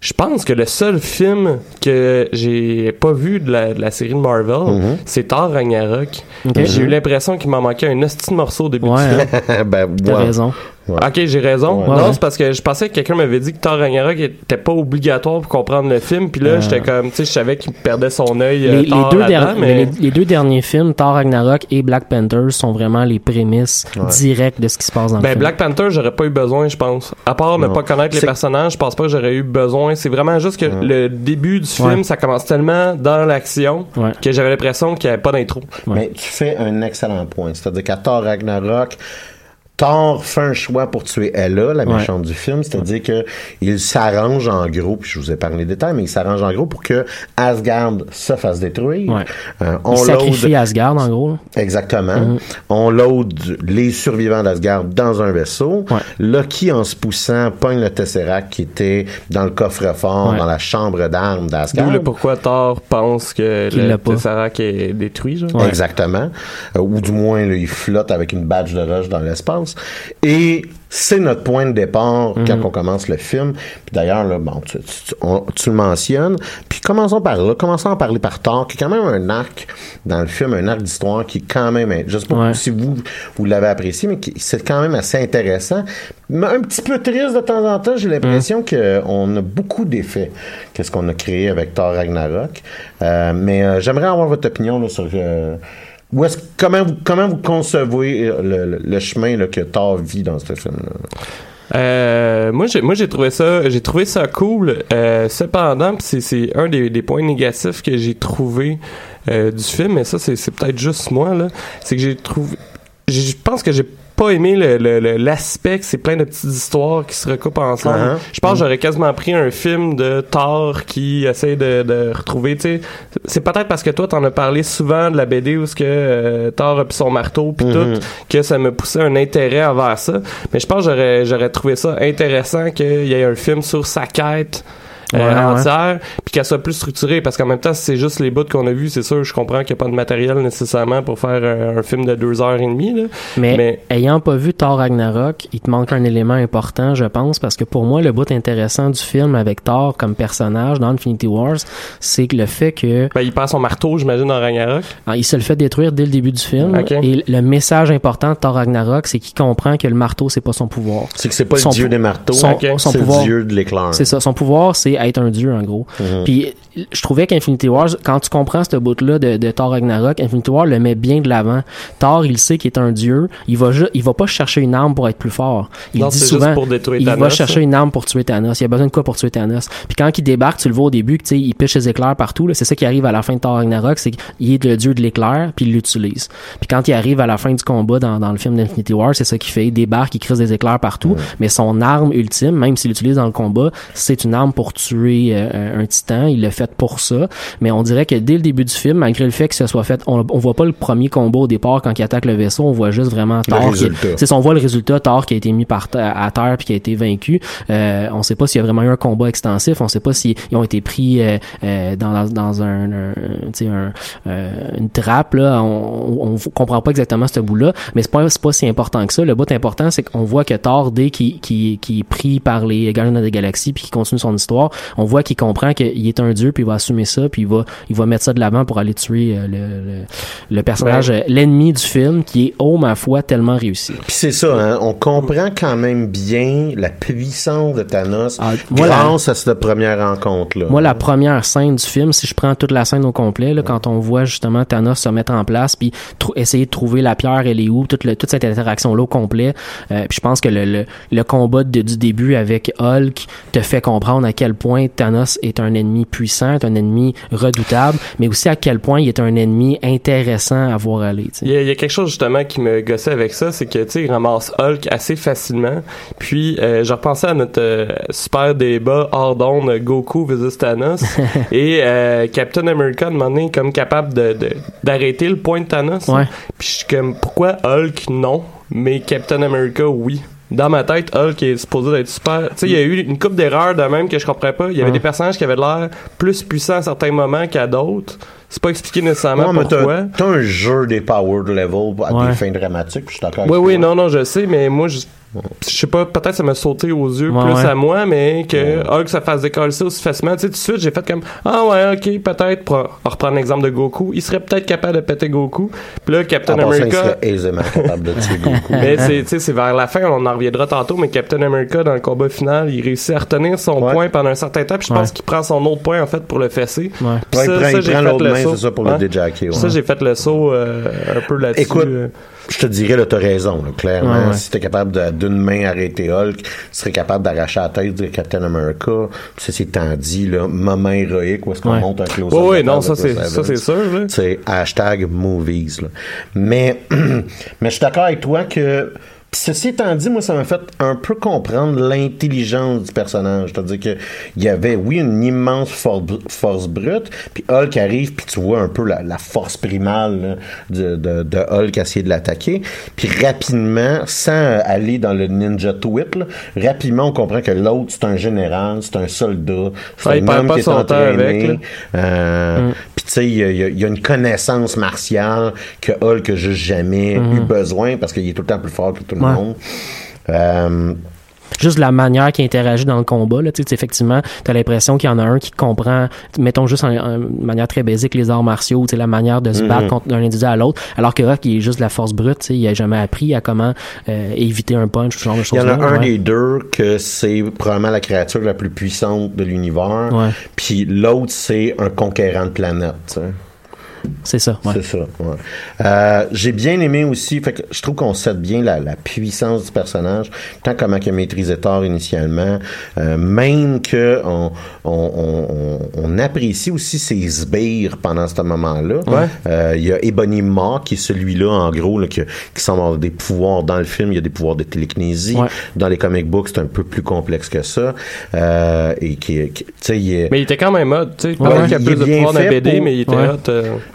je pense que le seul film que j'ai pas vu de la, de la série de Marvel, Mhm. c'est Thor Ragnarok. J'ai eu l'impression qu'il m'en manquait un hostie morceau au début Ouais, du film. hein, ben, t'as ouais. raison. Ouais. Ok, j'ai raison. Ouais. non, c'est parce que je pensais que quelqu'un m'avait dit que Thor Ragnarok était pas obligatoire pour comprendre le film. Puis là, Euh. j'étais comme, tu sais, je savais qu'il perdait son œil. euh, Les, deux là-dedans, derni- mais... les, les deux derniers films, Thor Ragnarok et Black Panther, sont vraiment les prémices directes de ce qui se passe dans le Ben, film. Black Panther, j'aurais pas eu besoin, je pense. À part ne Non. pas connaître les personnages, je pense pas que j'aurais eu besoin. C'est vraiment juste que le début du film, Ouais. ça commence tellement dans l'action Ouais. que j'avais l'impression qu'il y avait pas d'intro. Ouais. Mais tu fais un excellent point. C'est-à-dire qu'à Thor Ragnarok, Thor fait un choix pour tuer Ella, la Ouais. méchante du film, c'est-à-dire que il s'arrange en gros, puis je vous ai parlé des détails, mais il s'arrange en gros pour que Asgard se fasse détruire. Ouais. Euh, Il on sacrifie load Asgard, en gros. Exactement. On load les survivants d'Asgard dans un vaisseau. Ouais. Loki, en se poussant, pogne le Tesseract qui était dans le coffre-fort, Ouais. dans la chambre d'armes d'Asgard. D'où le pourquoi Thor pense que Qu'il le. Tesseract est détruit, genre. Ouais. Exactement. Euh, ou du moins, là, il flotte avec une badge de rush dans l'espace. Pense. Et c'est notre point de départ Mhm. quand on commence le film. Puis d'ailleurs, là, bon, tu, tu- on- tu le mentionnes. Puis commençons par là. Commençons à parler par Thor, qui est quand même un arc dans le film, un arc d'histoire qui est quand même, je sais pas Ouais. si vous, vous l'avez apprécié, mais qui- c'est quand même assez intéressant. Mais un petit peu triste de temps en temps, j'ai l'impression qu'on a beaucoup d'effets. Qu'est-ce qu'on a créé avec Thor Ragnarok. Euh, mais euh, j'aimerais avoir votre opinion là, sur... euh, où est-ce, comment, vous, comment vous concevez euh, le, le- chemin que Thor vit dans ce film-là? Euh, moi, j'ai, moi, j'ai trouvé ça, j'ai trouvé ça cool. Euh, cependant, c'est, c'est un des, points négatifs que j'ai trouvé euh, du film, mais ça, c'est, c'est peut-être juste moi là. C'est que j'ai trouvé, je pense que j'ai pas aimé l'aspect que c'est plein de petites histoires qui se recoupent ensemble. Uh-huh. Je pense que j'aurais quasiment pris un film de Thor qui essaie de, de retrouver, tu sais, c'est peut-être parce que toi t'en as parlé souvent de la BD où ce que euh, Thor a pris son marteau puis Mhm. tout que ça me poussait un intérêt envers ça. Mais je pense que j'aurais j'aurais trouvé ça intéressant qu'il y ait un film sur sa quête. Euh, Ouais, ouais. entière puis qu'elle soit plus structurée parce qu'en même temps si c'est juste les bouts qu'on a vus c'est sûr je comprends qu'il n'y a pas de matériel nécessairement pour faire un, un film de deux heures et demie là. Mais, Mais- ayant pas vu Thor Ragnarok, il te manque un élément important, je pense, parce que pour moi, le bout intéressant du film avec Thor comme personnage dans Infinity Wars, c'est que le fait que ben, il perd son marteau j'imagine dans Ragnarok ah, il se le fait détruire dès le début du film. Et le message important de Thor Ragnarok, c'est qu'il comprend que le marteau, c'est pas son pouvoir. C'est que c'est pas Son le dieu des marteaux, son- ok. son c'est pouvoir- le dieu de l'éclair. C'est ça. Son pouvoir, c'est être un dieu, en gros. Mhm. Puis je trouvais qu'Infinity Wars, quand tu comprends ce bout-là de, de Thor Ragnarok, Infinity War le met bien de l'avant. Thor, il sait qu'il est un dieu. Il va il va pas chercher une arme pour être plus fort. Il Non, dit souvent, pour il va Thanos, chercher une arme pour tuer Thanos. Il a besoin de quoi pour tuer Thanos? Puis quand il débarque, tu le vois au début, que tu sais, il piche ses éclairs partout. C'est ça qui arrive à la fin de Thor Ragnarok, c'est qu'il est le dieu de l'éclair, puis il l'utilise. Puis quand il arrive à la fin du combat dans, dans le film d'Infinity War, c'est ça qu'il fait. Il débarque, il crée des éclairs partout. Mais son arme ultime, même s'il l'utilise dans le combat, c'est une arme pour tuer euh, un titan. Il l'a fait pour ça. Mais on dirait que dès le début du film, malgré le fait que ce soit fait, on, on voit pas le premier combat au départ quand il attaque le vaisseau. On voit juste vraiment Thor. qui- c'est on voit le résultat, Thor qui a été mis par à terre puis qui a été vaincu. Euh, on sait pas s'il y a vraiment eu un combat extensif. On sait pas s'ils ils ont été pris euh, euh, dans, dans un, un, un, euh, une trappe. Là. On, on, comprend pas exactement ce bout-là, mais c'est pas, c'est pas si important que ça. Le bout important, c'est qu'on voit que Thor, dès qu'il qu'il- qu'il est pris par les Gardiens de la Galaxie puis qu'il continue son histoire, on voit qu'il comprend qu'il est un dieu puis il va assumer ça puis il va, il va mettre ça de l'avant pour aller tuer euh, le, le, le personnage, euh, l'ennemi du film qui est, oh ma foi, tellement réussi. Puis c'est ça, hein, on comprend quand même bien la puissance de Thanos Ah, moi, la- grâce à cette première rencontre-là. Moi, la première scène du film, si je prends toute la scène au complet, là, quand on voit justement Thanos se mettre en place, puis essayer de trouver la pierre, elle est où, toute, le- toute cette interaction-là au complet, euh, puis je pense que le, le, le combat de- du début avec Hulk te fait comprendre à quel point Thanos est un ennemi puissant, est un ennemi redoutable, mais aussi à quel point il est un ennemi intéressant à voir aller. Il y, a, il y a quelque chose justement qui me gossait avec ça, c'est que tu sais, il ramasse Hulk assez facilement. Puis euh, je repensais à notre euh, super débat hors d'onde Goku vs Thanos et euh, Captain America à un moment donné, comme capable de de- d'arrêter le point de Thanos. Ouais. Puis je suis comme pourquoi Hulk non, mais Captain America oui? Dans ma tête, Hulk est supposé d'être super. Tu sais, il y a eu une coupe d'erreurs de même que je comprenais pas. Il y avait des personnages qui avaient l'air plus puissants à certains moments qu'à d'autres. C'est pas expliqué nécessairement t'as- pourquoi. T'as un jeu des power level à Ouais. des fins dramatiques, puis je suis d'accord Oui, oui, non, non, je sais, mais moi, je, je sais pas, peut-être ça m'a sauté aux yeux Ouais, plus ouais. à moi, mais que Hulk se fasse décoller ça aussi facilement. Tu sais, tout de suite, j'ai fait comme, ah ouais, ok, peut-être, pour reprendre l'exemple de Goku, il serait peut-être capable de péter Goku. Puis là, Captain En passant, il America. serait aisément capable de tuer Goku. Mais c'est, tu sais, c'est vers la fin, on en reviendra tantôt, mais Captain America, dans le combat final, il réussit à retenir son Ouais. point pendant un certain temps, puis je pense Ouais. qu'il prend son autre point, en fait, pour le fesser. Ouais. Puis Ouais, il ça, prend, ça, il j'ai prend fait l'autre le main, saut. c'est ça, pour le déjacker. ouais. Ça, j'ai fait le saut euh, un peu là-dessus. Écoute, je te dirais, là, t'as raison, là, clairement. Ouais, ouais. Si t'es capable de- d'une main arrêter Hulk, tu serais capable d'arracher la tête de Captain America. Ça, c'est dit, là, moment héroïque, où est-ce qu'on monte un close Oui, oui, non, ça, c'est, ça, c'est sûr. C'est hashtag movies. Là. Mais, mais je suis d'accord avec toi que. Pis Ceci étant dit, moi, ça m'a fait un peu comprendre l'intelligence du personnage. C'est-à-dire que il y avait, oui, une immense for- force brute, puis Hulk arrive, puis tu vois un peu la, la force primale là, de, de, de Hulk essayer de l'attaquer. Puis rapidement, sans aller dans le ninja là, rapidement, on comprend que l'autre, c'est un général, c'est un soldat, c'est Ouais, il un homme pas qui est entraîné. avec. Euh, Puis sais, il y, y a- il y a une connaissance martiale que Hulk a juste jamais Mhm. eu besoin parce qu'il est tout le temps plus fort que tout le Ouais. monde. Euh, Juste la manière qu'il interagit dans le combat, là, tu sais, effectivement, t'as l'impression qu'il y en a un qui comprend, mettons juste en, en manière très basique les arts martiaux, tu sais, la manière de se Mhm. battre contre d'un individu à l'autre, alors que Rock, il est juste de la force brute, tu sais, il a jamais appris à comment euh, éviter un punch, ce genre de Il choses. y en a un des deux que c'est probablement la créature la plus puissante de l'univers. Ouais. Puis l'autre, c'est un conquérant de planète. tu sais. C'est ça, ouais. C'est ça. ouais. Euh, J'ai bien aimé aussi, fait que je trouve qu'on sait bien la, la puissance du personnage, tant comment il a maîtrisé Thor initialement, euh, même que on, on, on, on- on apprécie aussi ses sbires pendant ce moment-là. Ouais. Euh, Il y a Ebony Maw qui est celui-là, en gros, là, qui, qui semble avoir des pouvoirs dans le film. Il y a des pouvoirs de télékinésie. Ouais. Dans les comic books, c'est un peu plus complexe que ça. Euh, et qui, il est- Mais il était quand même hot, tu sais. Qu'il y a il plus est de bien pouvoir dans BD, pour- mais il était Ouais. hot.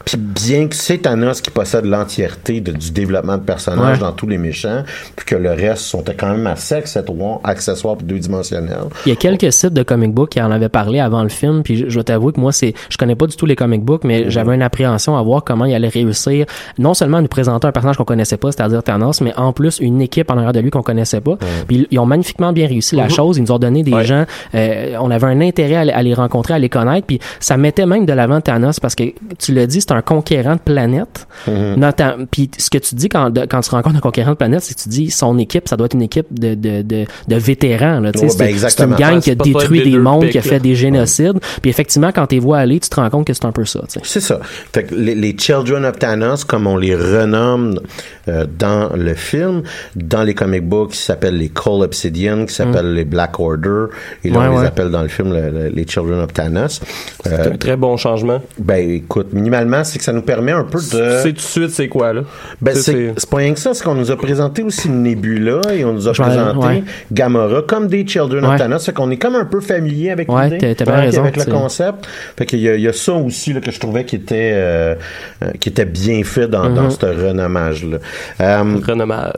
Puis bien que c'est Thanos qui possède l'entièreté du développement de personnage Ouais. dans tous les méchants, puis que le reste sont quand même assez accessoires, accessoires puis deux-dimensionnels. Il y a quelques sites de comic book qui en avaient parlé avant le film, puis je, je dois t'avouer que moi, c'est, je connais pas du tout les comic books, mais j'avais une appréhension à voir comment il allait réussir, non seulement à nous présenter un personnage qu'on connaissait pas, c'est-à-dire Thanos, mais en plus une équipe en arrière de lui qu'on connaissait pas. Puis ils ont magnifiquement bien réussi la chose. Ils nous ont donné des gens, euh, on avait un intérêt à, les- à les rencontrer, à les connaître, puis ça mettait même de l'avant Thanos parce que tu l'as dit, c'est un conquérant de planète. Notam- Puis ce que tu dis quand, de- quand tu rencontres un conquérant de planète, c'est que tu dis son équipe, ça doit être une équipe de, de, de, de vétérans. Là. Ouais, c'est, ben c'est une gang Ouais, qui a détruit des mondes, qui a fait là. des génocides. Puis effectivement, quand tu les vois aller, tu te rends compte que c'est un peu ça. C'est ça. Fait que les, les Children of Thanos, comme on les renomme euh, dans le film, dans les comic books, ils s'appellent les Cole Obsidian, qui s'appellent les Black Order, et là Mm. Ouais, on les appelle dans le film le- le- les Children of Thanos. C'est Euh, un très bon changement. ben écoute, minimalement, c'est que ça nous permet un peu Tu de... sais tout de suite c'est quoi, là? Ben, c'est c'est pas rien que ça, c'est qu'on nous a présenté aussi Nebula et on nous a présenté ouais. Gamora comme des Children Ouais. of Thanos. Fait qu'on est comme un peu familier avec Ouais, l'idée, t'as- t'as bien avec raison, avec le c'est- concept. Fait qu'il y a, il y a ça aussi là, que je trouvais qui était euh, euh, qui était bien fait dans, Mm-hmm. dans ce renommage-là. Euh, Renommage.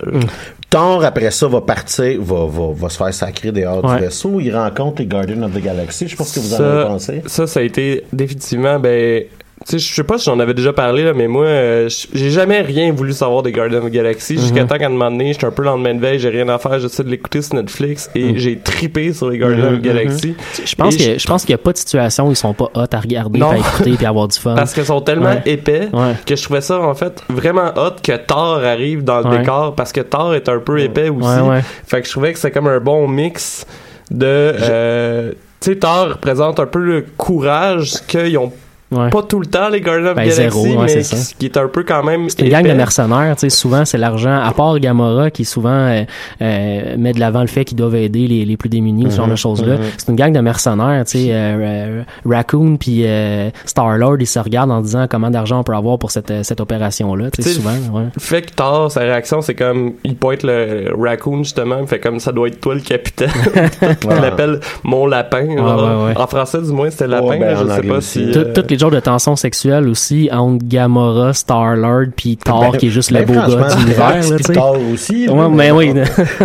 Thor, après ça, va partir, va, va, va se faire sacrer dehors Ouais. du vaisseau. Il rencontre les Guardians of the Galaxy. Je sais pas ce que vous en avez ça, pensé. ça, ça a été définitivement, ben, sais, je sais pas si j'en avais déjà parlé, là, mais moi, euh, j'ai jamais rien voulu savoir des Guardians of the Galaxy, Mhm. jusqu'à temps qu'à un moment donné, j'étais un peu lendemain de veille, j'ai rien à faire, j'essaie de l'écouter sur Netflix, et Mhm. j'ai tripé sur les Guardians of the Galaxy. Je pense Et que je pense qu'il y a pas de situation où ils sont pas hot à regarder, Non. à écouter puis avoir du fun. Parce qu'ils sont tellement Ouais. épais Ouais. que je trouvais ça en fait vraiment hot que Thor arrive dans le Ouais. décor parce que Thor est un peu épais aussi. Ouais, ouais. Fait que je trouvais que c'est comme un bon mix de euh, tu sais Thor représente un peu le courage qu'ils ont Ouais. pas tout le temps les Guardians of Ben, the Galaxy zéro, ouais, mais c'est qui, ça. qui est un peu quand même C'est une gang de mercenaires, tu sais, souvent c'est l'argent, à part Gamora qui souvent euh, euh, met de l'avant le fait qu'ils doivent aider les, les plus démunis, ce genre de choses-là. C'est une gang de mercenaires, tu sais, euh, euh, Raccoon puis euh, Star-Lord, ils se regardent en disant comment d'argent on peut avoir pour cette, cette opération-là, tu sais, souvent, ouais. Le fait que Thor, sa réaction, c'est comme, il pointe le raccoon, justement, fait comme, ça doit être toi le capitaine. il l'appelle mon lapin. genre. ouais, ouais. En français, du moins, c'était lapin, Ouais, ben, là, je sais pas aussi. si... Tout- Toutes les genres de tensions sexuelles aussi entre Gamora, Star-Lord puis Thor Ben, qui est juste ben, le beau gars de l'univers. Thor aussi. Ouais, là. mais oui.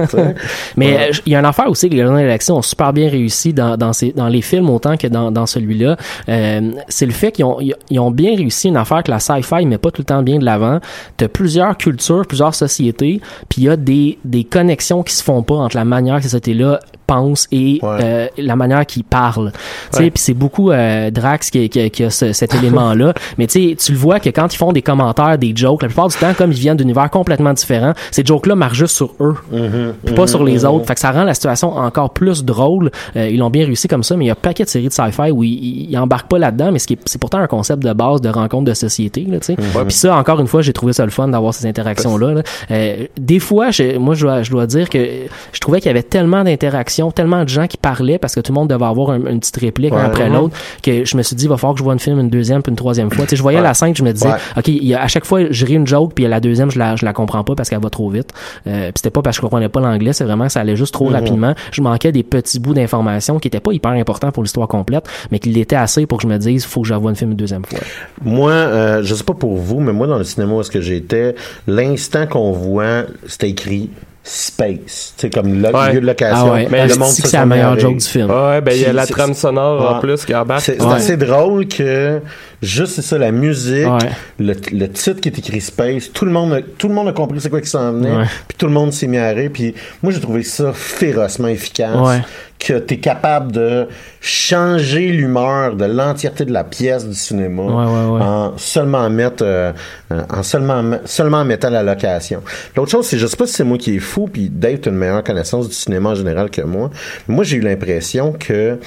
sais. mais euh, il y a une affaire aussi que les Gardiens de la ont super bien réussi dans, dans, ces, dans les films autant que dans, dans celui-là. Euh, c'est le fait qu'ils ont, ils ont bien réussi une affaire que la sci-fi met pas tout le temps bien de l'avant. T'as plusieurs cultures, plusieurs sociétés, puis il y a des, des connexions qui se font pas entre la manière que ces sociétés-là pensent et Ouais. euh, la manière qu'ils parlent. Tu sais, puis c'est beaucoup euh, Drax qui, qui, qui a ce- cet élément-là. Mais tu tu le vois que quand ils font des commentaires, des jokes, la plupart du temps, comme ils viennent d'univers complètement différents, ces jokes-là marchent juste sur eux, puis pas sur les autres. Fait que ça rend la situation encore plus drôle. Euh, ils l'ont bien réussi comme ça, mais il y a un paquet de séries de sci-fi où ils, ils- embarquent pas là-dedans, mais ce c'est pourtant un concept de base de rencontre de société. Là, tu sais. Puis ça, encore une fois, j'ai trouvé ça le fun d'avoir ces interactions-là. là. Euh, des fois, je- moi, je dois, je dois dire que je trouvais qu'il y avait tellement d'interactions, tellement de gens qui parlaient parce que tout le monde devait avoir un- une petite réplique Ouais. un après l'autre que je me suis dit, il va falloir que je vois une film une deuxième puis une troisième fois. Tu sais, je voyais Ouais. la scène, je me disais, Ouais. OK, il y a, à chaque fois, je ris une joke, puis la deuxième, je la, je la comprends pas parce qu'elle va trop vite. Euh, puis c'était pas parce que je comprenais pas l'anglais, c'est vraiment que ça allait juste trop rapidement. Je manquais des petits bouts d'informations qui étaient pas hyper importants pour l'histoire complète, mais qui l'étaient assez pour que je me dise, faut que je revoie une film une deuxième fois. Moi, euh, je sais pas pour vous, mais moi, dans le cinéma où est-ce que j'étais, l'instant qu'on voit, c'était écrit space. C'est comme le Ouais. lieu de location. Ah ouais. Mais le je monde se c'est la meilleure joke du film? Ouais, ben il y a la trame sonore en plus qui embarque. C'est assez drôle que juste c'est ça la musique, Ouais. le, le titre qui est écrit Space, tout le monde a, tout le monde a compris c'est quoi qui s'en venait, Ouais. puis tout le monde s'est mis à rire, puis moi j'ai trouvé ça férocement efficace. Que tu es capable de changer l'humeur de l'entièreté de la pièce du cinéma Ouais, ouais, ouais. en seulement mettre euh, en seulement me- seulement en mettant la location. L'autre chose c'est je sais pas si c'est moi qui est fou puis Dave tu as une meilleure connaissance du cinéma en général que moi. Mais moi j'ai eu l'impression que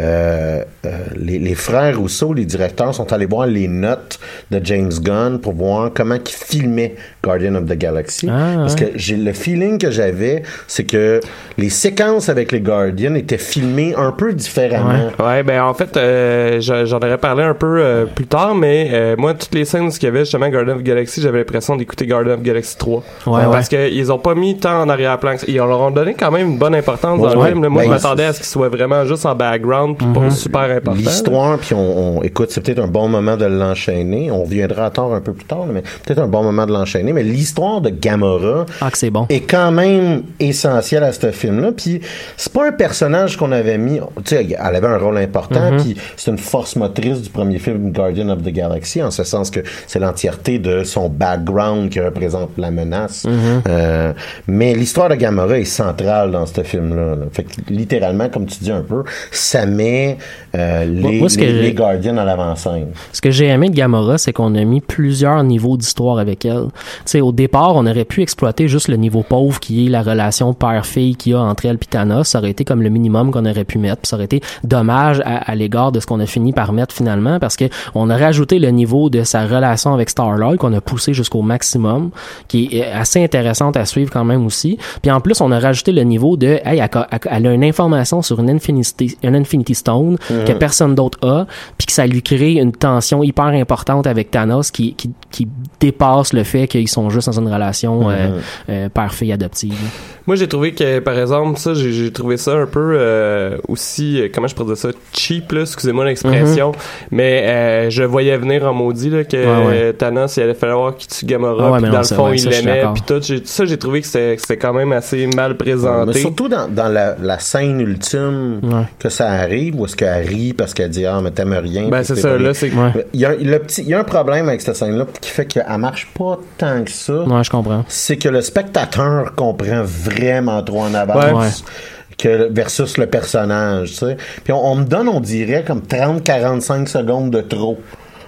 euh, euh, les, les frères Rousseau, les directeurs, sont allés voir les notes de James Gunn pour voir comment ils filmaient Guardian of the Galaxy. Ah, Parce ouais. que j'ai le feeling que j'avais, c'est que les séquences avec les Guardians étaient filmées un peu différemment. Ouais, ben en fait, euh, je- j'en aurais parlé un peu euh, plus tard, mais moi, toutes les scènes où il y avait justement Guardian of the Galaxy, j'avais l'impression d'écouter Guardian of the Galaxy 3. Ouais, Parce qu'ils ont pas mis tant en arrière-plan. Ils leur ont donné quand même une bonne importance dans Ouais, le ouais. film. là. Moi, Ben, je m'attendais à ce qu'il soit vraiment juste en background, pas super important. L'histoire, puis on, on- écoute, c'est peut-être un bon moment de l'enchaîner. On reviendra à tort un peu plus tard, mais peut-être un bon moment de l'enchaîner. Mais l'histoire de Gamora Ah, c'est bon. est quand même essentielle à ce film-là. Puis c'est pas un personnage qu'on avait mis. Tu sais, elle avait un rôle important. Puis c'est une force motrice du premier film Guardian of the Galaxy, en ce sens que c'est l'entièreté de son background qui représente la menace. Euh, mais l'histoire de Gamora est centrale dans ce film-là. là. Fait que littéralement, comme tu dis un peu, ça met euh, les, moi, les, les Guardians à l'avant-scène. Ce que j'ai aimé de Gamora, c'est qu'on a mis plusieurs niveaux d'histoire avec elle. Tu sais, au départ, on aurait pu exploiter juste le niveau pauvre qui est la relation père-fille qu'il y a entre elle et Thanos. Ça aurait été comme le minimum qu'on aurait pu mettre. Puis ça aurait été dommage à, à l'égard de ce qu'on a fini par mettre finalement parce que on aurait ajouté le niveau de sa relation avec Star-Lord qu'on a poussé jusqu'au maximum, qui est assez intéressante à suivre quand même aussi. Puis en plus, on a rajouté le niveau de, hey, elle, a- elle a une information sur une Infinity, une Infinity Stone que personne d'autre a, puis que ça lui crée une tension hyper importante avec Thanos qui, qui, qui dépasse le fait qu'ils sont juste dans une relation euh, euh, père-fille adoptive. Moi, j'ai trouvé que, par exemple, ça, j'ai trouvé ça un peu euh, aussi, comment je pourrais dire ça, cheap, excusez-moi l'expression, mais euh, je voyais venir en maudit là, que. Ouais, ouais. Thanos, il allait falloir qu'il tue Gamora, Ah ouais, puis mais dans le fond, ouais, il l'aimait, puis tout. Ça, j'ai trouvé que c'était quand même assez mal présenté. Mais surtout dans, dans la, la scène ultime Ouais. que ça arrive, où est-ce qu'elle rit parce qu'elle dit Ah, mais t'aimes rien. ben, c'est ça, pas là, c'est Ouais. Il y, a, le petit, il y a un problème avec cette scène-là qui fait qu'elle marche pas tant que ça. Ouais, je comprends. C'est que le spectateur comprend vraiment trop en avance. Ouais. Que versus le personnage, tu sais. Puis on, on me donne, on dirait, comme 30-45 secondes de trop.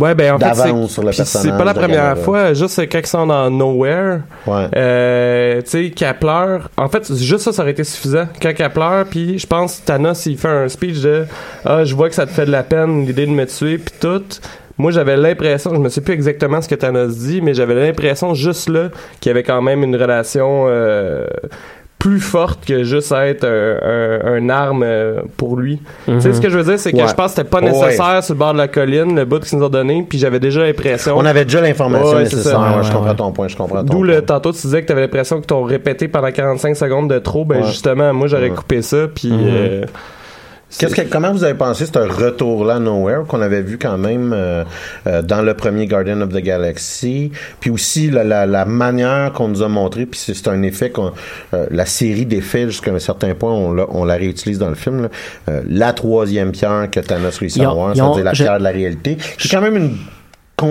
Ouais, ben en fait, c'est sur le puis c'est personnage pas la première fois, juste quand ils sont dans Nowhere, Ouais. euh, tu sais, qu'elle pleure. En fait, juste ça, ça aurait été suffisant. Quand elle pleure, puis je pense Thanos, il fait un speech de « Ah, je vois que ça te fait de la peine, l'idée de me tuer, puis tout. » Moi, j'avais l'impression, je me sais plus exactement ce que Thanos dit, mais j'avais l'impression juste là qu'il y avait quand même une relation euh, plus forte que juste être un, un- un arme euh, pour lui. Tu sais, ce que je veux dire, c'est que Ouais. je pense que c'était pas Ouais. nécessaire sur le bord de la colline, le bout qu'ils nous ont donné, puis j'avais déjà l'impression... On avait déjà l'information Ouais, nécessaire. je comprends ton point, je comprends ton D'où le tantôt tu disais que t'avais l'impression que t'ont répété pendant 45 secondes de trop, ben justement moi j'aurais coupé ça puis Mhm. euh, que, comment vous avez pensé ce retour-là Nowhere qu'on avait vu quand même euh, euh, dans le premier Guardian of the Galaxy, puis aussi la, la, la manière qu'on nous a montré, puis c'est, c'est un effet qu'on, euh, la série d'effets jusqu'à un certain point, on la, on la réutilise dans le film. là. Euh, la troisième pierre que Thanos réussit à avoir, c'est-à-dire la je- pierre de la réalité, c'est quand même une,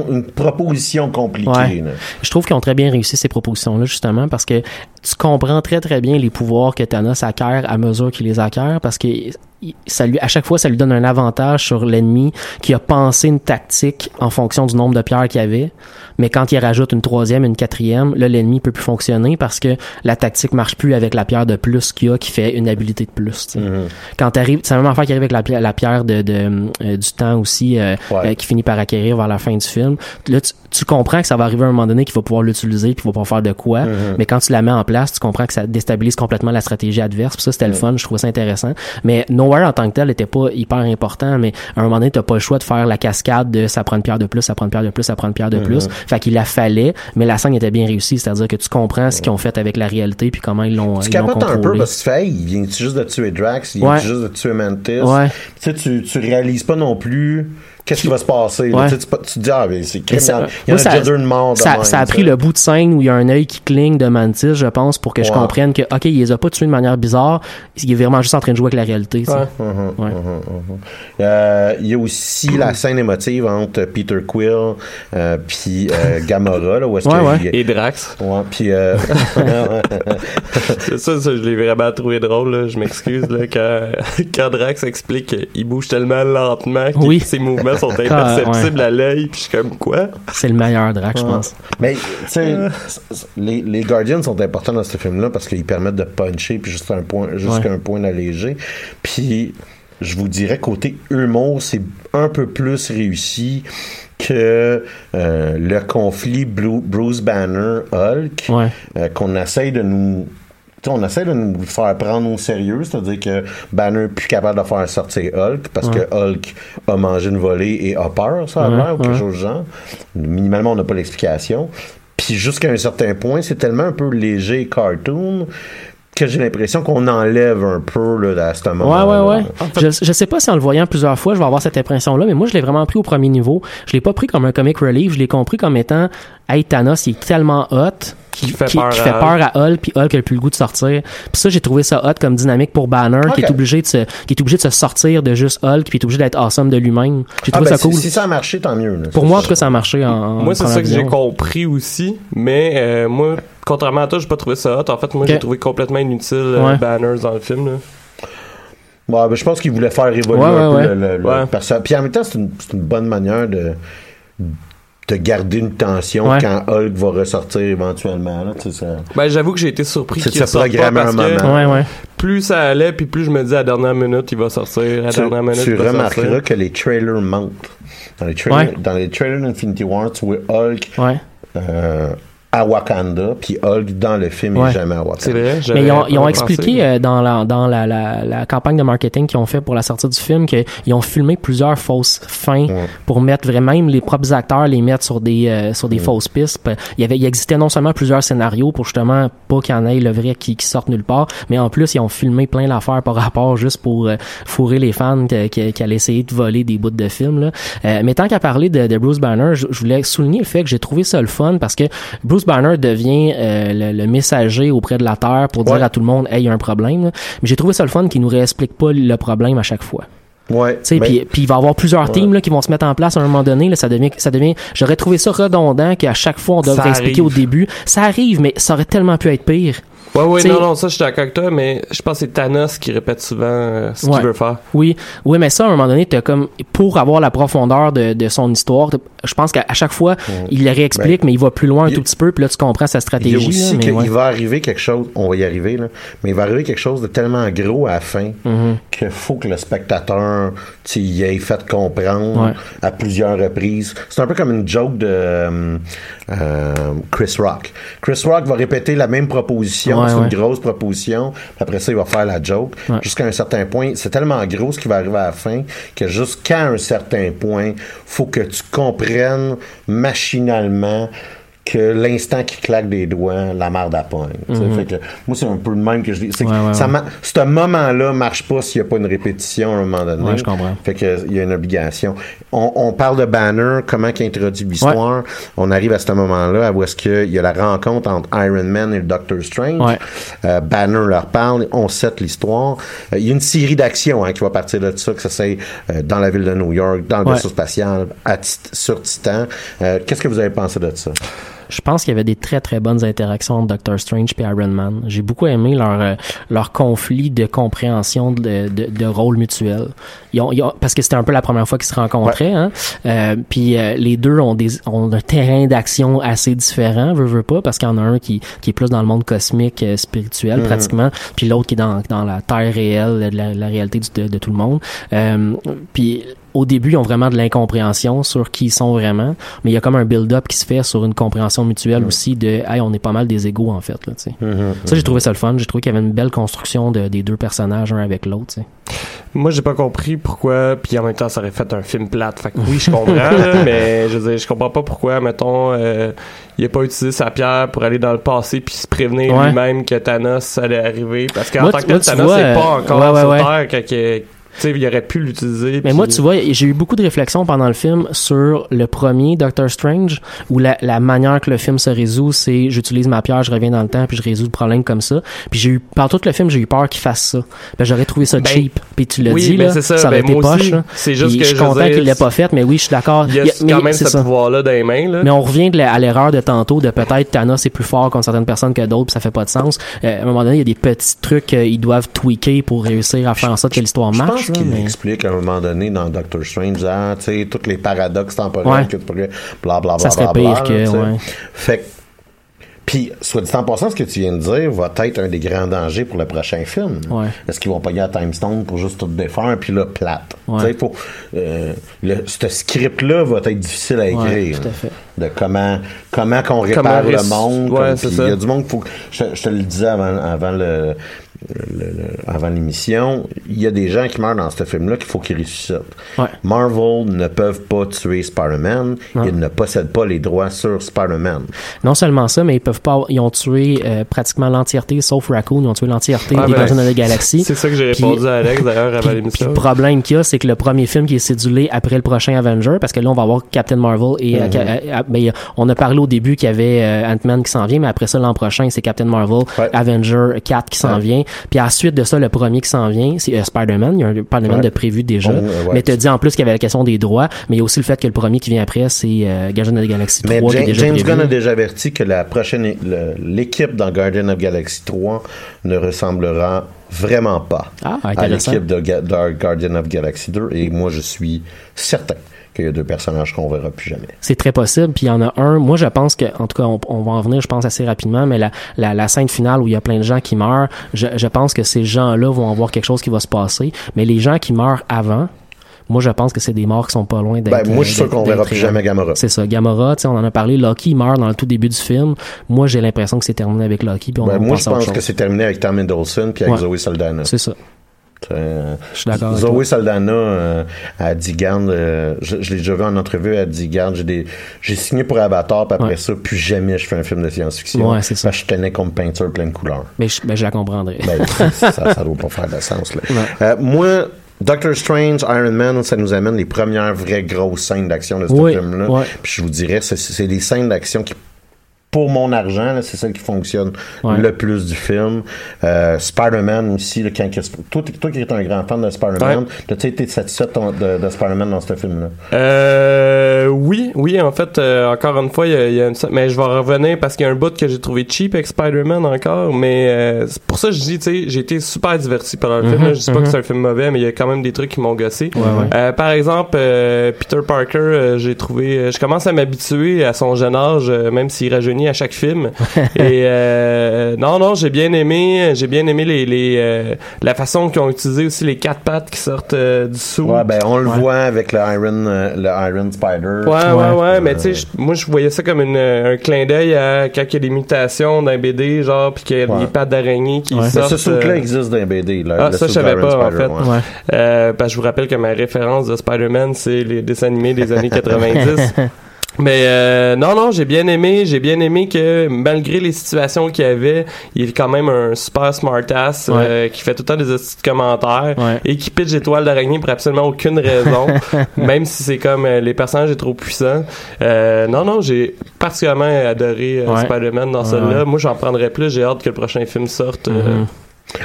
une proposition compliquée. Ouais. Je trouve qu'ils ont très bien réussi ces propositions-là, justement, parce que tu comprends très très bien les pouvoirs que Thanos acquiert à mesure qu'il les acquiert, parce que à chaque fois, ça lui donne un avantage sur l'ennemi qui a pensé une tactique en fonction du nombre de pierres qu'il avait. Mais quand il rajoute une troisième, une quatrième, là, l'ennemi peut plus fonctionner parce que la tactique marche plus avec la pierre de plus qu'il y a qui fait une habilité de plus. tu sais. Mhm. Quand t'arrives, c'est la même affaire qui arrive avec la pierre, la pierre de, de, euh, du temps aussi, euh, Ouais. euh, qui finit par acquérir vers la fin du film. Là, tu, tu comprends que ça va arriver à un moment donné qu'il va pouvoir l'utiliser puis qu'il va pouvoir faire de quoi. Mais quand tu la mets en place, tu comprends que ça déstabilise complètement la stratégie adverse. Puis ça, c'était le fun. Je trouvais ça intéressant. Mais Nowhere en tant que tel était pas hyper important. Mais à un moment donné, t'as pas le choix de faire la cascade de ça prend une pierre de plus, ça prend une pierre de plus, ça prend une pierre de plus. Fait qu'il la fallait. Mais la scène était bien réussie. C'est-à-dire que tu comprends ce qu'ils ont fait avec la réalité puis comment ils l'ont Tu capotes un peu parce que tu fais, il vient juste de tuer Drax, il vient Ouais. juste de tuer Mantis? Ouais. Tu sais, tu réalises pas non plus qu'est-ce qui va se passer. Ouais. Tu, sais, tu, pas- tu te dis, ah, mais c'est criminel. Il y en a ça- déjà deux de de ça, même, ça a pris le bout de scène où il y a un œil qui cligne de Mantis, je pense, pour que je comprenne que, OK, il les a pas tués de manière bizarre, il est vraiment juste en train de jouer avec la réalité. Ouais. Mhm, Ouais. mhm, mhm. Euh, Il y a aussi la scène émotive entre Peter Quill euh, puis euh, Gamora, là, où est-ce Ouais, que ouais. il- Et Drax. Ouais, puis euh, C'est ça, ça, je l'ai vraiment trouvé drôle, là. Je m'excuse, là, quand, quand Drax explique qu'il bouge tellement lentement que Oui. ses mouvements sont imperceptibles à l'œil, puis je suis comme, quoi? C'est le meilleur Drac, je Ouais. pense. Mais, tu sais, les, les Guardians sont importants dans ce film-là parce qu'ils permettent de puncher puis juste un point, jusqu'à Ouais. un point d'alléger. Puis, je vous dirais, côté humour, c'est un peu plus réussi que euh, le conflit Blue- Bruce Banner-Hulk Ouais. euh, qu'on essaye de nous tu sais, on essaie de nous faire prendre au sérieux, c'est-à-dire que Banner est plus capable de faire sortir Hulk parce Ouais. que Hulk a mangé une volée et a peur, ça a Ouais, l'air, ou quelque ouais. chose du genre. Minimalement, on n'a pas l'explication. Puis jusqu'à un certain point, c'est tellement un peu léger cartoon que j'ai l'impression qu'on enlève un peu là, à ce Ouais, moment-là. ouais, ouais. Je, je sais pas si en le voyant plusieurs fois, je vais avoir cette impression-là, mais moi, je l'ai vraiment pris au premier niveau. Je l'ai pas pris comme un comic relief, je l'ai compris comme étant, hey, Thanos, il est tellement hot, qui, fait qui- peur qui à fait peur à Hulk, puis Hulk a plus le goût de sortir. Puis ça, j'ai trouvé ça hot comme dynamique pour Banner, qui est obligé de se, qui est obligé de se sortir de juste Hulk, puis est obligé d'être awesome de lui-même. J'ai Ah, trouvé ben, ça cool. si, si ça a marché, tant mieux. là. Pour moi, en tout cas, ça a marché en, Moi, c'est ça que j'ai compris aussi, mais euh, moi, contrairement à toi, j'ai pas trouvé ça hot. En fait, moi, j'ai trouvé complètement inutile euh, Ouais. Banners dans le film, là. Ouais, ben, je pense qu'il voulait faire évoluer Ouais, un ouais, peu ouais. le, le- le Ouais. perso- Puis en même temps, c'est une, c'est une bonne manière de, de garder une tension Ouais. quand Hulk va ressortir éventuellement. Là, ça... Ben, j'avoue que j'ai été surpris qu'il se ressorte pas parce un que moment. Ouais, ouais. plus ça allait, puis plus je me dis à la dernière minute, il va sortir, à tu, dernière minute, tu il va remarqueras sortir. que les trailers mentent. Dans les trailers, Ouais. dans les trailers d'Infinity War, tu vois Hulk Ouais. euh, à Wakanda, puis Hulk dans le film Ouais. est jamais à Wakanda. Vrai, Mais ils ont, ils ont expliqué euh, dans, la, dans la, la, la campagne de marketing qu'ils ont fait pour la sortie du film qu'ils ont filmé plusieurs fausses fins Ouais. pour mettre vraiment même les propres acteurs les mettre sur des euh, sur des fausses pistes. Il y avait il existait non seulement plusieurs scénarios pour justement pas qu'il y en ait le vrai qui, qui sorte nulle part, mais en plus ils ont filmé plein d'affaires par rapport juste pour euh, fourrer les fans qui, qui, qui allaient essayer de voler des bouts de film. Là. Euh, mais tant qu'à parler de, de Bruce Banner, je, je voulais souligner le fait que j'ai trouvé ça le fun parce que Bruce Banner devient euh, le, le messager auprès de la Terre pour dire Ouais. à tout le monde hey il y a un problème. là. Mais j'ai trouvé ça le fun qu'il nous réexplique pas le problème à chaque fois. Ouais. Tu sais, mais- puis, puis il va y avoir plusieurs Ouais. teams là, qui vont se mettre en place à un moment donné. Là, ça devient, ça devient. J'aurais trouvé ça redondant qu'à chaque fois on devrait expliquer au début. Ça arrive, mais ça aurait tellement pu être pire. Ouais, ouais, T'sais- non, non, ça, je suis d'accord avec toi, mais je pense que c'est Thanos qui répète souvent euh, ce Ouais. qu'il veut faire. Oui, oui, mais ça, à un moment donné, t'as comme pour avoir la profondeur de, de son histoire, je pense qu'à chaque fois, il le réexplique, mais il va plus loin un il- tout petit peu, puis là, tu comprends sa Il stratégie. a aussi là, mais qu'il ouais. va arriver quelque chose, on va y arriver, là, mais il va arriver quelque chose de tellement gros à la fin Mhm. qu'il faut que le spectateur tu y ait fait comprendre Ouais. à plusieurs reprises. C'est un peu comme une joke de euh, euh, Chris Rock. Chris Rock va répéter la même proposition, Ouais, c'est ouais. une grosse proposition, après ça, il va faire la joke. Ouais. Jusqu'à un certain point, c'est tellement gros ce qui va arriver à la fin que jusqu'à un certain point, faut que tu comprennes machinalement que l'instant qu'il claque des doigts, la marde à pogne. Tu sais, fait que moi, c'est un peu le même que je dis. Ouais, ouais, ça ouais. ce moment-là marche pas s'il n'y a pas une répétition à un moment donné. Ouais, je comprends. Fait que il y a une obligation. On, on parle de Banner, comment il introduit l'histoire. On arrive à ce moment-là où est-ce qu'il y a la rencontre entre Iron Man et le Doctor Strange. Ouais. Euh, Banner leur parle, on set l'histoire. Euh, Il y a une série d'actions hein, qui va partir de ça, que ça c'est euh, dans la ville de New York, dans le vaisseau spatial, à sur Titan. Euh, Qu'est-ce que vous avez pensé de ça? Je pense qu'il y avait des très très bonnes interactions entre Doctor Strange et Iron Man. J'ai beaucoup aimé leur euh, leur conflit de compréhension de, de, de rôle mutuel. Ils ont, ils ont- parce que c'était un peu la première fois qu'ils se rencontraient. Hein? Euh, puis euh, les deux ont des ont un terrain d'action assez différent, veux, veux pas, parce qu'il y en a un qui qui est plus dans le monde cosmique euh, spirituel Mhm. pratiquement, puis l'autre qui est dans dans la terre réelle, la, la réalité du- de, de tout le monde. Puis au début, ils ont vraiment de l'incompréhension sur qui ils sont vraiment, mais il y a comme un build-up qui se fait sur une compréhension mutuelle aussi de hey, on est pas mal des égaux en fait là, sais. Ça j'ai trouvé ça le fun, j'ai trouvé qu'il y avait une belle construction de, des deux personnages un avec l'autre. Moi, j'ai pas compris pourquoi, puis en même temps, ça aurait fait un film plate. Fait que oui, je comprends, là, mais je veux dire, je comprends pas pourquoi, mettons, euh, il a pas utilisé sa pierre pour aller dans le passé puis se prévenir Ouais. lui-même que Thanos allait arriver. Parce qu'en tant que Thanos n'est pas euh, encore ouais, ouais, sur. Terre quand il- Tu sais, il aurait pu l'utiliser. Mais puis- moi, tu vois, j'ai eu beaucoup de réflexions pendant le film sur le premier Doctor Strange, où la, la manière que le film se résout, c'est j'utilise ma pierre, je reviens dans le temps, puis je résous le problème comme ça. Puis j'ai eu, par tout le film, j'ai eu peur qu'il fasse ça. Ben, j'aurais trouvé ça Ben, cheap. Puis tu l'as oui, dit, ben, là, c'est ça, ça. aurait Ben, été poche. C'est juste Puis que je suis content qu'il l'ait pas fait, mais oui, je suis d'accord. Il y a, a- mais quand même ce pouvoir-là dans les mains, là. Mais on revient de la- à l'erreur de tantôt de peut-être Thanos est plus fort contre certaines personnes que d'autres, puis ça fait pas de sens. Euh, à un moment donné, il y a des petits trucs qu'ils doivent tweaker pour réussir à faire en sorte que l'histoire marche. Pense qu'il mais- explique à un moment donné dans Doctor Strange, hein, tu sais, tous les paradoxes temporels Ouais. que tu pourrais, bla bla bla Ça serait bla, bla, pire que, ouais. Fait que, puis, soit dit en passant, ce que tu viens de dire va être un des grands dangers pour le prochain film. Ouais. Est-ce qu'ils vont payer à Time Stone pour juste tout défaire, puis là, plate? Ouais. Faut, euh, le, ce script-là va être difficile à Ouais, écrire. tout à fait. De comment, comment qu'on Comment répare le monde. Ouais. Il y a du monde, faut, je, je te le disais avant, avant le, le- le- avant l'émission, il y a des gens qui meurent dans ce film-là qu'il faut qu'ils ressuscitent. Ouais. Marvel ne peuvent pas tuer Spider-Man. Ils ne possèdent pas les droits sur Spider-Man. Non seulement ça, mais ils peuvent pas. Ils ont tué euh, pratiquement l'entièreté, sauf Raccoon. Ils ont tué l'entièreté Ah, des ben, Gardiens de la Galaxie. C'est ça que j'ai répondu à Alex, d'ailleurs, avant l'émission. le problème qu'il y a, c'est que le premier film qui est cédulé après le prochain Avenger, parce que là, on va avoir Captain Marvel et euh, ca- euh, ben, on a parlé au début qu'il y avait euh, Ant-Man qui s'en vient, mais après ça, l'an prochain, c'est Captain Marvel, Ouais. Avenger 4 qui s'en Ouais. vient. Puis à la suite de ça, le premier qui s'en vient, c'est euh, Spider-Man. Il y a un Spider-Man Ouais. de prévu déjà. Oh, ouais. Mais tu dit en plus qu'il y avait la question des droits, mais il y a aussi le fait que le premier qui vient après, c'est euh, Gardiens de la Galaxie 3 Mais qui est James, déjà James prévu. Gunn a déjà averti que la prochaine, l'équipe dans Guardian of Galaxy 3 ne ressemblera vraiment pas Ah, à l'équipe de, de Guardian of Galaxy 2. Et moi, je suis certain qu'il y a deux personnages qu'on verra plus jamais. C'est très possible. Puis il y en a un. Moi, je pense que, en tout cas, on, on va en venir, je pense assez rapidement. Mais la, la, la scène finale où il y a plein de gens qui meurent, je, je pense que ces gens-là vont avoir quelque chose qui va se passer. Mais les gens qui meurent avant, moi, je pense que c'est des morts qui sont pas loin d'être. Ben, moi, je suis sûr qu'on verra plus jamais Gamora. C'est ça, Gamora. Tu sais, on en a parlé. Loki meurt dans le tout début du film. Moi, j'ai l'impression que c'est terminé avec Loki. Puis on Ben, moi, je pense que c'est terminé avec Tom Hiddleston puis avec Ouais. Zoe Saldana. C'est ça. Euh, Je suis d'accord avec Zoe toi. Saldana euh, a dit garde, euh, je, je l'ai déjà vu en entrevue, elle dit garde, j'ai signé pour Avatar, puis après Ouais. ça, plus jamais je fais un film de science-fiction. Ouais, c'est ça. Parce que je tenais comme peinture pleine de couleurs. Mais je, ben, je la comprendrais. Ben, ça, ça doit pas faire de sens, là. Ouais. Euh, moi, Doctor Strange, Iron Man, ça nous amène les premières vraies grosses scènes d'action de ce Oui, film-là. ouais. Puis je vous dirais, c'est, c'est des scènes d'action qui pour mon argent, là, c'est celle qui fonctionne Ouais. le plus du film. Euh, Spider-Man aussi, là, quand, toi, toi qui es un grand fan de Spider-Man, Ouais. as-tu été satisfait de, ton- de- de Spider-Man dans ce film-là? Euh, oui, oui, en fait, euh, encore une fois, il y a, il y a une, mais je vais revenir parce qu'il y a un bout que j'ai trouvé cheap avec Spider-Man encore, mais euh, c'est pour ça que je dis, tu sais, j'ai été super diverti par le film. Mhm, là. Je dis pas mhm. que c'est un film mauvais, mais il y a quand même des trucs qui m'ont gossé. Ouais, ouais. Euh, par exemple, euh, Peter Parker, euh, j'ai trouvé, euh, je commence à m'habituer à son jeune âge, euh, même s'il rajeunit à chaque film. Et euh, non, non, j'ai bien aimé, j'ai bien aimé les, les euh, la façon qu'ils ont utilisé aussi les quatre pattes qui sortent euh, du sous. Ouais, ben, on le Ouais. voit avec le Iron, euh, le Iron Spider. Ouais, ouais, ouais, Ouais. mais tu sais, moi je voyais ça comme une, un clin d'œil à quand il y a des mutations d'un BD, genre, puis qu'il y a Ouais. des pattes d'araignée qui Ouais. Mais sortent. ce euh, existe dans les BD. Là, Ah, ça, je savais pas, en fait. ouais. Ouais. Euh, parce que je vous rappelle que ma référence de Spider-Man, c'est les dessins animés des années 90. Mais euh, non, non, j'ai bien aimé. J'ai bien aimé que malgré les situations qu'il y avait, il est quand même un super smartass euh, qui fait tout le temps des petits commentaires Ouais. et qui pitch des toiles d'araignée pour absolument aucune raison, même si c'est comme euh, les personnages sont trop puissants. Euh, non, non, j'ai particulièrement adoré euh, Ouais. Spider-Man dans ouais. Moi, j'en prendrais plus. J'ai hâte que le prochain film sorte. euh, Mhm.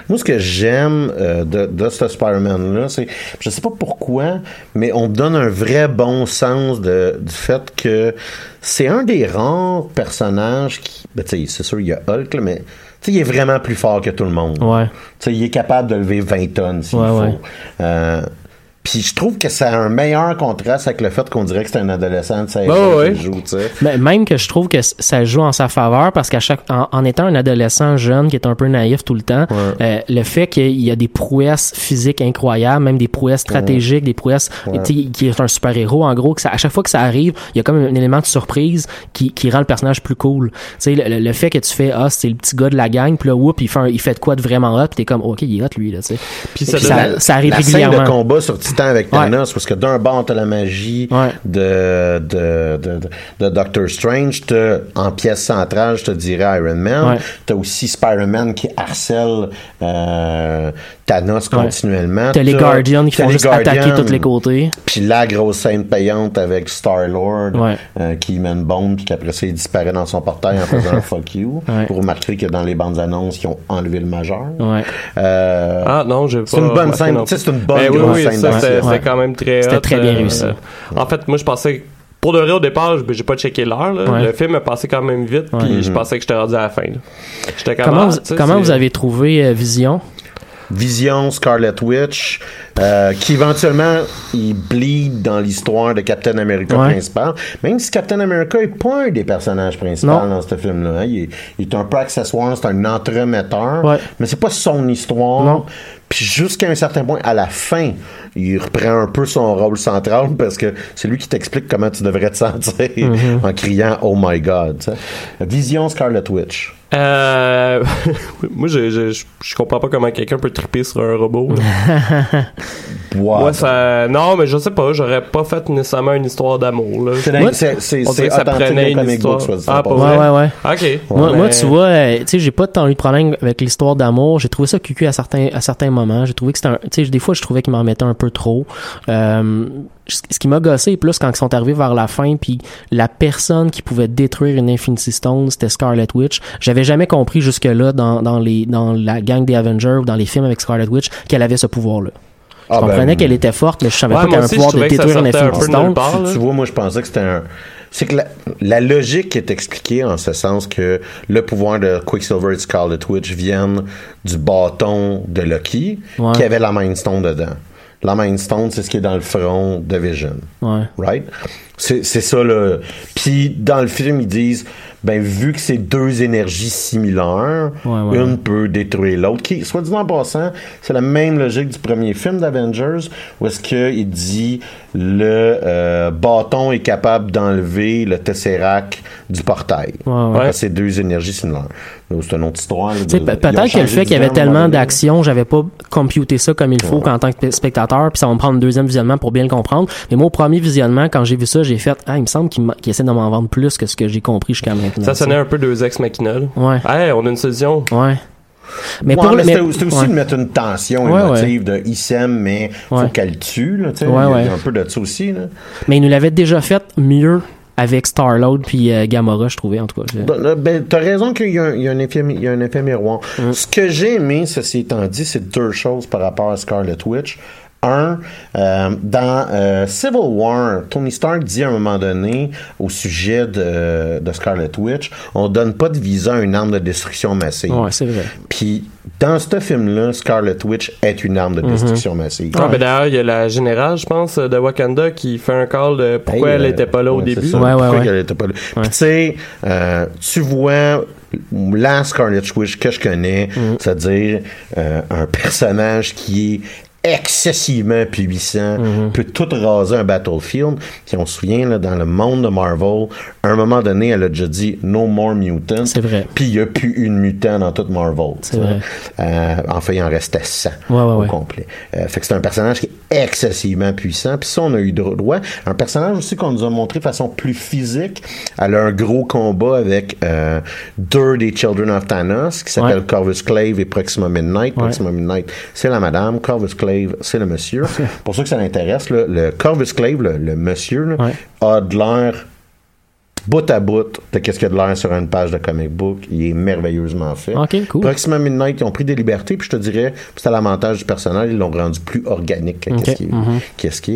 Moi, ce que j'aime euh, de, de ce Spider-Man-là, c'est, je sais pas pourquoi, mais on donne un vrai bon sens de, du fait que c'est un des rares personnages qui, ben, tu sais, c'est sûr, il y a Hulk, là, mais, tu sais, il est vraiment plus fort que tout le monde. Ouais. Il est capable de lever 20 tonnes s'il Ouais, faut. ouais. Euh, puis je trouve que ça a un meilleur contraste avec le fait qu'on dirait que c'est un adolescent de 16 Bah ans qui joue, tu sais. Mais même que je trouve que ça joue en sa faveur parce qu'à chaque en, en étant un adolescent jeune qui est un peu naïf tout le temps, euh, le fait qu'il y a des prouesses physiques incroyables, même des prouesses stratégiques, des prouesses Ouais. tu sais, qui est un super héros en gros que ça, à chaque fois que ça arrive, il y a comme un élément de surprise qui, qui rend le personnage plus cool. Tu sais le, le- le fait que tu fais ah c'est le petit gars de la gang puis là whoop il fait un- il fait de quoi de vraiment hot puis t'es comme OK, il est hot lui là, tu sais. Ça ça, ça arrive la scène régulièrement. de combat sur Titan avec Ouais. Thanos, parce que d'un bord, t'as la magie Ouais. de, de, de, de, Doctor Strange, t'as, en pièce centrale, je te dirais Iron Man, t'as aussi Spider-Man qui harcèle euh, Thanos continuellement. T'as les Guardians qui font les juste attaquer Guardians, tous les côtés. Puis la grosse scène payante avec Star-Lord Ouais. euh, qui met une bombe puis qu'après ça, il disparaît dans son portail en faisant un fuck you. Ouais. Vous remarquerez que dans les bandes annonces, ils ont enlevé le majeur. Ouais. Euh, Ah non, j'ai pas. C'est une bonne remarqué scène. c'est une bonne Ben oui, grosse oui, scène. C'était quand même très C'était très bien euh, réussi. euh, en fait, moi, je pensais. Pour de vrai, au départ, je- j'ai pas checké l'heure. Ouais. Le film est passé quand même vite, puis je Mhm. pensais que j'étais rendu à la fin. Comment, ah, vous, comment vous avez trouvé euh, Vision? Vision, Scarlet Witch, euh, qui éventuellement il bleed dans l'histoire de Captain America Ouais. principal. Même si Captain America est pas un des personnages principaux Non. dans ce film-là. hein. Il, est, il est un peu accessoire, c'est un entremetteur, Ouais. mais c'est pas son histoire. Non. Puis jusqu'à un certain point, à la fin, il reprend un peu son rôle central parce que c'est lui qui t'explique comment tu devrais te sentir Mm-hmm. en criant Oh my God. tu sais. Vision, Scarlet Witch. Euh, moi, je, je, je, je comprends pas comment quelqu'un peut triper sur un robot. là. Wow. Moi, ça. Non, mais je sais pas, j'aurais pas fait nécessairement une histoire d'amour. là. C'est c'est- ça prenait une histoire. book, Ah, vrai? Ouais, ouais, ouais. Ok. Moi, Mais- moi, tu vois, euh, tu sais, j'ai pas tant eu de problème avec l'histoire d'amour. J'ai trouvé ça cucu à certains, à certains moments. J'ai trouvé que c'était un, tu sais, des fois, je trouvais qu'il m'en mettait un peu trop. Euh, ce qui m'a gossé plus quand ils sont arrivés vers la fin, puis la personne qui pouvait détruire une Infinity Stone, c'était Scarlet Witch. J'avais jamais compris jusque-là dans, dans les, dans la gang des Avengers ou dans les films avec Scarlet Witch qu'elle avait ce pouvoir-là. Je Ah, ben, comprenais qu'elle était forte, mais je savais Ouais, pas qu'elle avait pouvoir je de détruire une là. Tu vois, moi, je pensais que c'était un. C'est que la, la logique est expliquée en ce sens que le pouvoir de Quicksilver et Scarlet Witch viennent du bâton de Loki Ouais. qui avait la Mind Stone dedans. La Mind Stone, c'est ce qui est dans le front de Vision. Ouais. Right? C'est c'est ça, là. Puis, dans le film, ils disent, ben, vu que c'est deux énergies similaires, Ouais, ouais, une ouais. peut détruire l'autre. Qui, soit dit en passant, c'est la même logique du premier film d'Avengers, où est-ce qu'il dit le euh, bâton est capable d'enlever le Tesseract du portail. C'est deux énergies similaires. C'est une autre histoire. Peut-être que le fait qu'il y avait tellement d'actions, j'avais pas computé ça comme il faut qu'en tant que spectateur, puis ça va me prendre un deuxième visionnement pour bien le comprendre. Mais moi, au premier visionnement, quand j'ai vu ça, j'ai fait, ah, il me semble qu'il essaie de m'en vendre plus que ce que j'ai compris jusqu'à maintenant. Ça sonnait un peu deux ex machina. Ouais. Hey, on a une solution. Ouais. Mais Ouais, pour mais c'était aussi ouais. de mettre une tension Ouais, émotive de il s'aime, mais faut Ouais. qu'elle tue. Là, tu sais. Ouais, il, y a, ouais. il y a un peu de ça aussi. Là. Mais il nous l'avait déjà fait mieux avec Star-Lord puis euh, Gamora, je trouvais, en tout cas. Je- Ben, t'as raison qu'il y a, un- il y a un effet, il y a un effet miroir. Ce que j'ai aimé, ceci étant dit, c'est deux choses par rapport à Scarlet Witch. Euh, dans euh, Civil War, Tony Stark dit à un moment donné au sujet de, de Scarlet Witch, on donne pas de visa à une arme de destruction massive. Ouais, c'est vrai. Puis dans ce film-là, Scarlet Witch est une arme de Mhm. destruction massive. Ah, ben d'ailleurs, il y a la générale, je pense, de Wakanda qui fait un call de pourquoi Hey, elle euh, était pas là au ouais, début. ça. Ouais, ouais, Pourquoi ouais. qu'elle était pas là. Puis tu sais, euh, tu vois la Scarlet Witch que je connais, Mm. c'est-à-dire euh, un personnage qui est excessivement puissant, Mm-hmm. peut tout raser un battlefield. Puis on se souvient, là, dans le monde de Marvel, à un moment donné, elle a déjà dit « No more mutants ». C'est vrai. Puis il n'y a plus une mutant dans toute Marvel. C'est vrai. Euh, enfin, il en restait 100 Ouais, ouais, au ouais. complet. Euh, fait que c'est un personnage qui est excessivement puissant. Puis ça, on a eu droit. Un personnage aussi qu'on nous a montré de façon plus physique. Elle a un gros combat avec euh, deux des Children of Thanos qui s'appellent. Corvus Clave et Proxima Midnight. Proxima Midnight, c'est la madame. Corvus Clave, c'est le monsieur. Pour ceux que ça l'intéresse, le Corvus Clave, le, le monsieur, là, Ouais. a de l'air bout à bout de qu'est-ce qu'il y a de l'air sur une page de comic book. Il est merveilleusement fait. Ok, cool. Proxima Midnight, ils ont pris des libertés, puis je te dirais, c'est à l'avantage du personnage, ils l'ont rendu plus organique qu'est-ce qui est. mhm.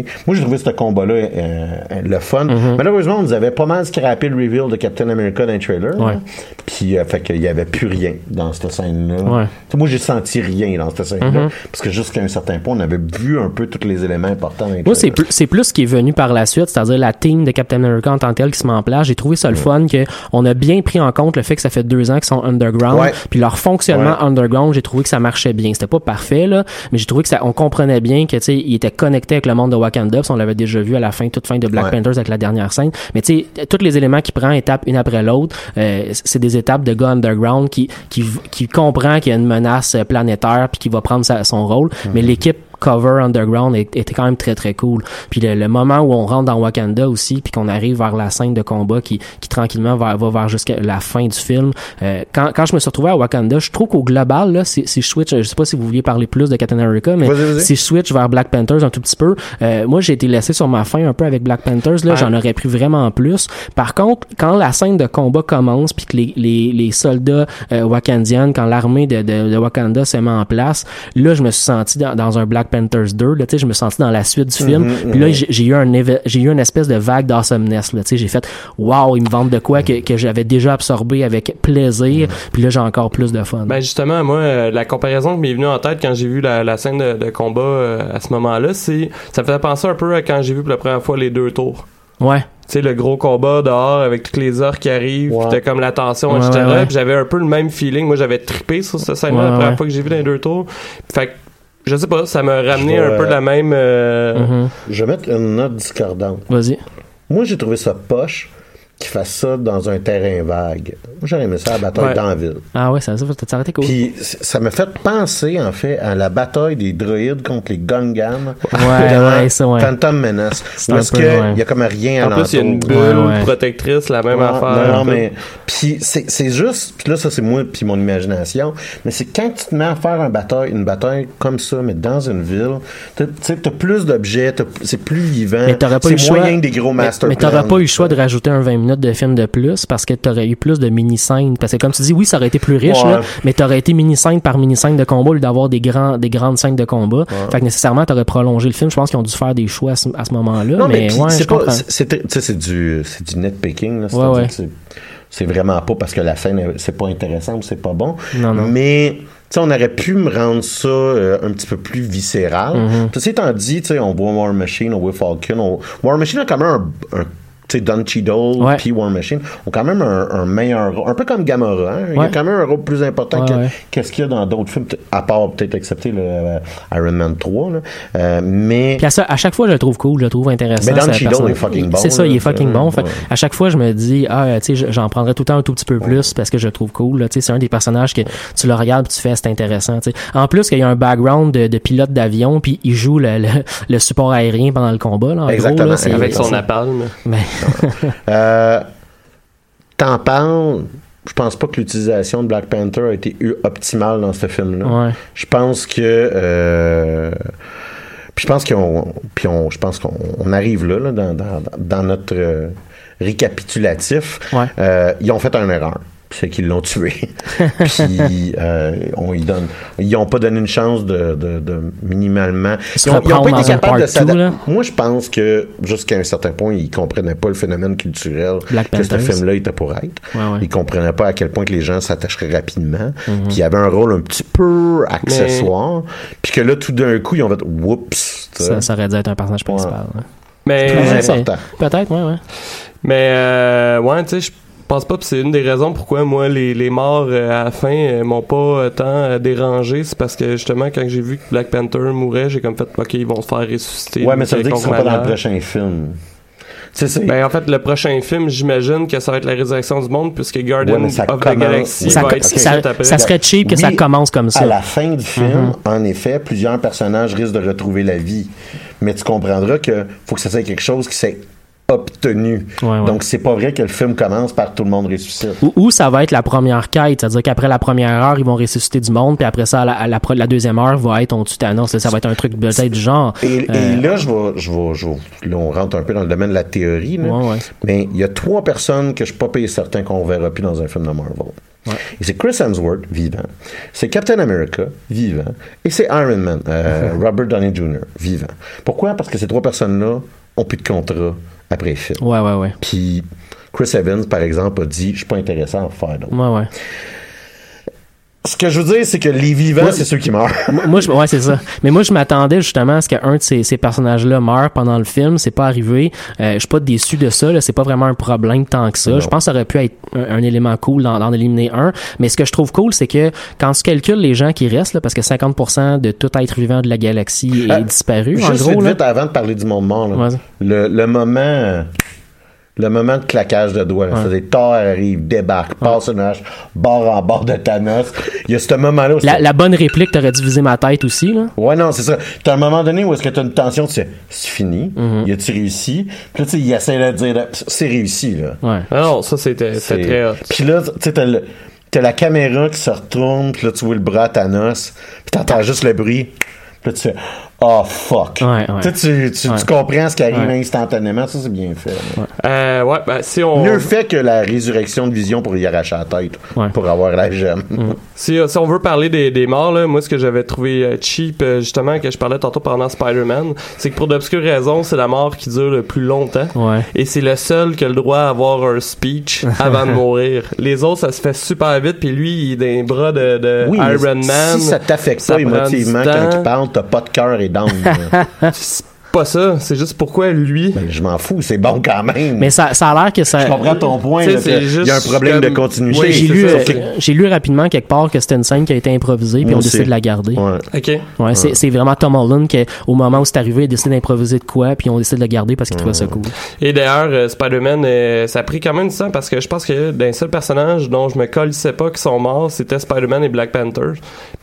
est. Moi, j'ai trouvé ce combat-là euh, le fun. Mhm. Malheureusement, on nous avait pas mal scrappé le reveal de Captain America dans le trailer. Ouais. là. Puis, euh, fait qu'il y avait plus rien dans cette scène-là. Ouais. Moi, j'ai senti rien dans cette scène-là, Mhm. parce que jusqu'à un certain point, on avait vu un peu tous les éléments importants Moi, c'est plus, c'est plus ce qui est venu par la suite, c'est-à-dire la team de Captain America en tant que tel qui se met en place. J'ai trouvé ça le fun que on a bien pris en compte le fait que ça fait deux ans qu'ils sont underground. Puis leur fonctionnement underground, j'ai trouvé que ça marchait bien. C'était pas parfait, là, mais j'ai trouvé que ça, on comprenait bien que, tu sais, ils étaient connectés avec le monde de Wakanda. on l'avait déjà vu à la fin, toute fin de Black. Panthers avec la dernière scène. Mais tu sais, tous les éléments qu'il prend étape une après l'autre, euh, c'est des étapes de gars underground qui, qui, qui comprend qu'il y a une menace euh, planétaire puis qui va prendre sa- son rôle. Mais l'équipe cover underground est- était quand même très très cool. Puis le, le moment où on rentre dans Wakanda aussi, puis qu'on arrive vers la scène de combat qui, qui tranquillement va, va vers jusqu'à la fin du film. euh, quand, quand je me suis retrouvé à Wakanda, je trouve qu'au global, là, si, si je switch, je sais pas si vous vouliez parler plus de Captain America, mais vas-y. si je switch vers Black Panthers un tout petit peu, euh, moi j'ai été laissé sur ma faim un peu avec Black Panthers. Là, j'en aurais pris vraiment plus. Par contre, quand la scène de combat commence, puis que les, les, les soldats euh, wakandiens, quand l'armée de, de, de Wakanda se met en place, là je me suis senti dans, dans un Black Panthers 2. Là, tu sais, je me suis senti dans la suite du film. Mhm, Puis là mhm. j'ai eu un j'ai eu une espèce de vague d'awesomeness. Là, tu sais, j'ai fait waouh, ils me vendent de quoi que, que j'avais déjà absorbé avec plaisir. Puis là j'ai encore plus de fun. Ben justement, moi, euh, la comparaison qui m'est venue en tête quand j'ai vu la, la scène de, de combat euh, à ce moment-là, c'est ça me fait penser un peu à quand j'ai vu pour la première fois les deux tours. ouais. Tu sais, le gros combat dehors avec toutes les orques qui arrivent, puis t'as comme la tension, Ouais, etc. ouais, ouais. Puis j'avais un peu le même feeling. Moi, j'avais trippé sur cette scène-là Ouais, la première ouais. fois que j'ai vu dans les deux tours. Fait que, je sais pas, ça m'a ramené un peu euh, la même... euh, Mhm. Je vais mettre une note discordante. Vas-y. Moi, j'ai trouvé ça poche qu'ils fassent ça dans un terrain vague. Moi, j'aurais aimé ça à la bataille Ouais. dans la ville. Ah ouais, ça, ça, ça arrêté cool. Puis ça m'a fait penser, en fait, à la bataille des droïdes contre les Gungans Ouais, ouais, ça, ouais. Phantom Menace. Parce qu'il ouais. y a comme rien à En plus, il y a une bulle Ouais, ouais. protectrice, la même Ouais, affaire. Non, mais puis c'est c'est juste, puis là ça c'est moi puis mon imagination, mais c'est quand tu te mets à faire un bataille, une bataille comme ça, mais dans une ville, t'as- tu sais, t'as plus d'objets, c'est plus vivant, Mais t'aurais pas eu le c'est choix. des gros mais, master mais t'aurais plans. pas eu le choix de rajouter un 20 minutes de film de plus parce que t'aurais eu plus de mini-scènes. Parce que comme tu dis, oui, ça aurait été plus riche, Ouais. là, mais t'aurais été mini-scène par mini-scène de combat au lieu d'avoir des, grands, des grandes scènes de combat. Fait que nécessairement, t'aurais prolongé le film. Je pense qu'ils ont dû faire des choix à ce, moment-là. Non, mais, mais, ouais, c'est pas, c'est- du, c'est du nitpicking, là, Ouais, ouais. c'est- vraiment pas parce que la scène est- c'est pas intéressant ou c'est pas bon, Non, non. mais tu sais, on aurait pu me rendre ça euh, un petit peu plus viscéral. Mhm. Ceci étant dit, tu sais, on voit War Machine, on voit Falcon, on- War Machine a quand même un, Don Cheadle Ouais. puis War Machine ont quand même un, un meilleur rôle, un peu comme Gamora, hein? il y a quand même un rôle plus important Ouais, que ouais. qu'est-ce qu'il y a dans d'autres films, à part peut-être accepter le euh, Iron Man 3, là. Euh, mais Puis à, ça- à chaque fois, je le trouve cool, je le trouve intéressant. Mais Don ce Cheadle est fucking bon, C'est ça, là. il est fucking Euh, bon. Fait, ouais. À chaque fois, je me dis, ah, tu sais, j'en prendrais tout le temps un tout petit peu plus parce que je le trouve cool. là. Tu sais, c'est un des personnages que tu le regardes puis tu fais, c'est intéressant. tu sais. En plus, qu'il y a un background de, de pilote d'avion puis il joue le, le, le support aérien pendant le combat. Là, en Exactement. Gros, là, c'est- Avec son napalm. Mais, Euh, T'en parles? Je pense pas que l'utilisation de Black Panther a été optimale dans ce film-là. ouais. Je pense que. euh, puis je pense qu'on. Puis on, je pense qu'on on arrive là, là, dans, dans, dans notre euh, récapitulatif. Ouais. Euh, ils ont fait une erreur. C'est qu'ils l'ont tué. Puis euh, on y donne. Ils ont pas donné une chance de, de, de minimalement. Ils ont, ils ont reprendre pas été capables de s'adapter. là. Moi, je pense que jusqu'à un certain point, ils comprenaient pas le phénomène culturel Black que ce Panthers. film-là était pour être. Ouais, ouais. Ils comprenaient pas à quel point que les gens s'attacheraient rapidement. Puis il y avait un rôle un petit peu accessoire. Puis que là, tout d'un coup, ils ont fait oups. Ça, ça aurait dû être un personnage principal. ouais. Mais, Très Ouais, important. Peut-être, ouais, ouais. mais euh, ouais, tu sais, je pense pas que c'est une des raisons pourquoi moi les, les morts euh, à la fin euh, m'ont pas euh, tant euh, dérangé, c'est parce que justement quand j'ai vu que Black Panther mourait, j'ai comme fait ok ils vont se faire ressusciter. Ouais, mais ça veut dire qu'ils seront pas dans le prochain film. Ben, en fait, le prochain film, j'imagine que ça va être la résurrection du monde, puisque Guardian Ouais, of the Galaxy Ça, va être ça- après. ça serait cheap que ça commence comme ça. À la fin du film, en effet, plusieurs personnages risquent de retrouver la vie. Mais tu comprendras que faut que ça soit quelque chose qui s'est obtenu. Ouais, ouais. Donc, c'est pas vrai que le film commence par tout le monde ressuscite. Ou, ou ça va être la première quête, c'est-à-dire qu'après la première heure, ils vont ressusciter du monde, puis après ça, la, la, la deuxième heure va être on tue Thanos. Ça va être un truc peut-être du genre. Et, et Euh, là, je vais, je vais, je vais- là, on rentre un peu dans le domaine de la théorie, là. Ouais, ouais. mais il y a trois personnes que je suis pas payé certain qu'on verra plus dans un film de Marvel. Et c'est Chris Hemsworth, vivant. C'est Captain America, vivant. Et c'est Iron Man, euh, Robert Downey Jr., vivant. Pourquoi? Parce que ces trois personnes-là ont plus de contrat après film. Ouais, ouais, ouais. Puis Chris Evans, par exemple, a dit, je suis pas intéressé à en faire d'autres. Ouais, ouais. Ce que je veux dire, c'est que les vivants, c'est ceux qui meurent. Moi, je, ouais, c'est ça. Mais moi, je m'attendais justement à ce qu'un de ces, ces personnages-là meure pendant le film. C'est pas arrivé. Euh, je suis pas déçu de ça. Là. C'est pas vraiment un problème tant que ça. Non. Je pense que ça aurait pu être un, un élément cool d'en, d'en éliminer un. Mais ce que je trouve cool, c'est que quand tu calcules les gens qui restent, là, parce que 50% de tout être vivant de la galaxie est Ah, disparu, en Juste gros. vite, là. vite, avant de parler du monde mort, là. Le, le moment... Le moment de claquage de doigts. Ouais. C'est-à-dire, Thor arrive, débarque, passe une hache, bord en bord de Thanos. Il y a ce moment-là où La, c'est- la bonne réplique, t'aurais dû viser ma tête aussi, là. Ouais, non, c'est ça. T'as un moment donné où est-ce que t'as une tension, tu sais, c'est fini, Mhm. y a-tu réussi? Puis là, tu sais, il essaie de dire, c'est réussi, là. Ouais. Ah non, ça c'était très hot. Puis là, tu sais, t'as le- t'as la caméra qui se retourne, puis là, tu vois le bras à Thanos, puis t'entends juste le bruit. Puis là, tu fais Oh fuck. Ouais, ouais. Tu tu, tu, Ouais. tu comprends ce qui arrive Ouais. instantanément. Ça, c'est bien fait. là. Euh, ouais, ben, si on. Mieux fait que la résurrection de Vision pour y arracher la tête, pour avoir la gemme. Si, euh, si on veut parler des, des morts, là, moi, ce que j'avais trouvé euh, cheap, euh, justement, que je parlais tantôt pendant Spider-Man, c'est que pour d'obscures raisons, c'est la mort qui dure le plus longtemps. Ouais. Et c'est le seul qui a le droit à avoir un speech avant de mourir. Les autres, ça se fait super vite, puis lui, il est dans les bras de, de Oui, mais Iron Man. si ça t'affecte ça pas émotivement quand il parle, t'as pas de cœur et d'âme. là. Pas ça, c'est juste pourquoi lui. Ben, je m'en fous, c'est bon quand même. Mais ça, ça a l'air que ça. Je comprends ton point, là, il y a un problème de continuité. Oui, J'ai c'est lu, ça, euh, j'ai lu rapidement quelque part que c'était une scène qui a été improvisée, puis Moi on aussi. décide de la garder. Ouais. Ok. Ouais, c'est, c'est vraiment Tom Holland qui, au moment où c'est arrivé, a décidé d'improviser de quoi, puis on décide de le garder parce qu'il trouvait ça cool. Et d'ailleurs, euh, Spider-Man, euh, ça a pris quand même du temps parce que je pense que d'un seul personnage dont je me colissais pas qui sont morts, c'était Spider-Man et Black Panther.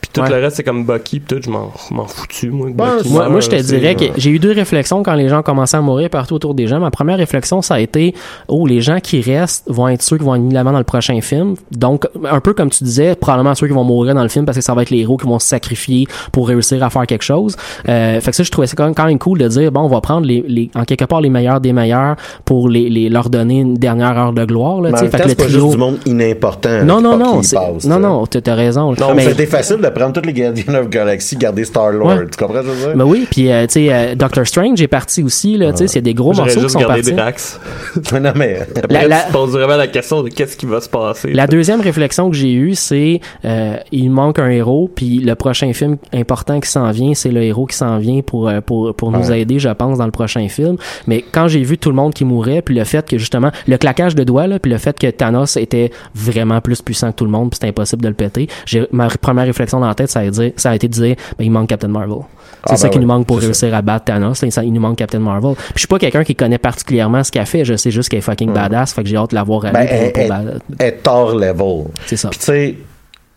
Puis tout Ouais. le reste, c'est comme Bucky, puis tout, je m'en, m'en foutu, moi. que Bucky Moi, moi, je te dirais que j'ai eu deux réflexions quand les gens commençaient à mourir partout autour des gens. Ma première réflexion, ça a été, oh, les gens qui restent vont être ceux qui vont être mis de l'avant dans le prochain film. Donc, un peu comme tu disais, probablement ceux qui vont mourir dans le film parce que ça va être les héros qui vont se sacrifier pour réussir à faire quelque chose. Euh, fait que ça, je trouvais ça quand même, quand même cool de dire, bon, on va prendre les, les, en quelque part les meilleurs des meilleurs pour les, les leur donner une dernière heure de gloire, là, Fait temps, que c'est pas le juste trio. du monde inimportant. Non, non, non, passe, non, non, t'as raison. Non, Mais- c'était facile de prendre tous les Guardians of Galaxy, garder Star-Lord. Ouais. Tu comprends ce que je veux dire? Mais oui, puis euh, tu sais, euh, Doctor Strange est parti aussi, là, tu sais, c'est des gros J'aurais morceaux qui juste sont gardé partis. Drax. non, mais. La- Après, la- tu te poses vraiment la question de qu'est-ce qui va se passer. La deuxième réflexion que j'ai eue, c'est euh, il manque un héros, puis le prochain film important qui s'en vient, c'est le héros qui s'en vient pour euh, pour pour nous Ouais. aider, je pense, dans le prochain film. Mais quand j'ai vu tout le monde qui mourait, puis le fait que justement le claquage de doigts, là, puis le fait que Thanos était vraiment plus puissant que tout le monde, puis c'était impossible de le péter, j'ai ma première réflexion dans la tête, ça a, été, ça a été de dire, ben, il manque Captain Marvel. C'est Ah, ça ben qui ouais, nous manque pour réussir à battre Thanos. là, il nous manque Captain Marvel. Puis je suis pas quelqu'un qui connaît particulièrement ce qu'elle fait. Je sais juste qu'elle est fucking badass. Fait que j'ai hâte de la voir aller Ben, elle- pour elle- la- est Thor level. C'est ça. Puis tu sais,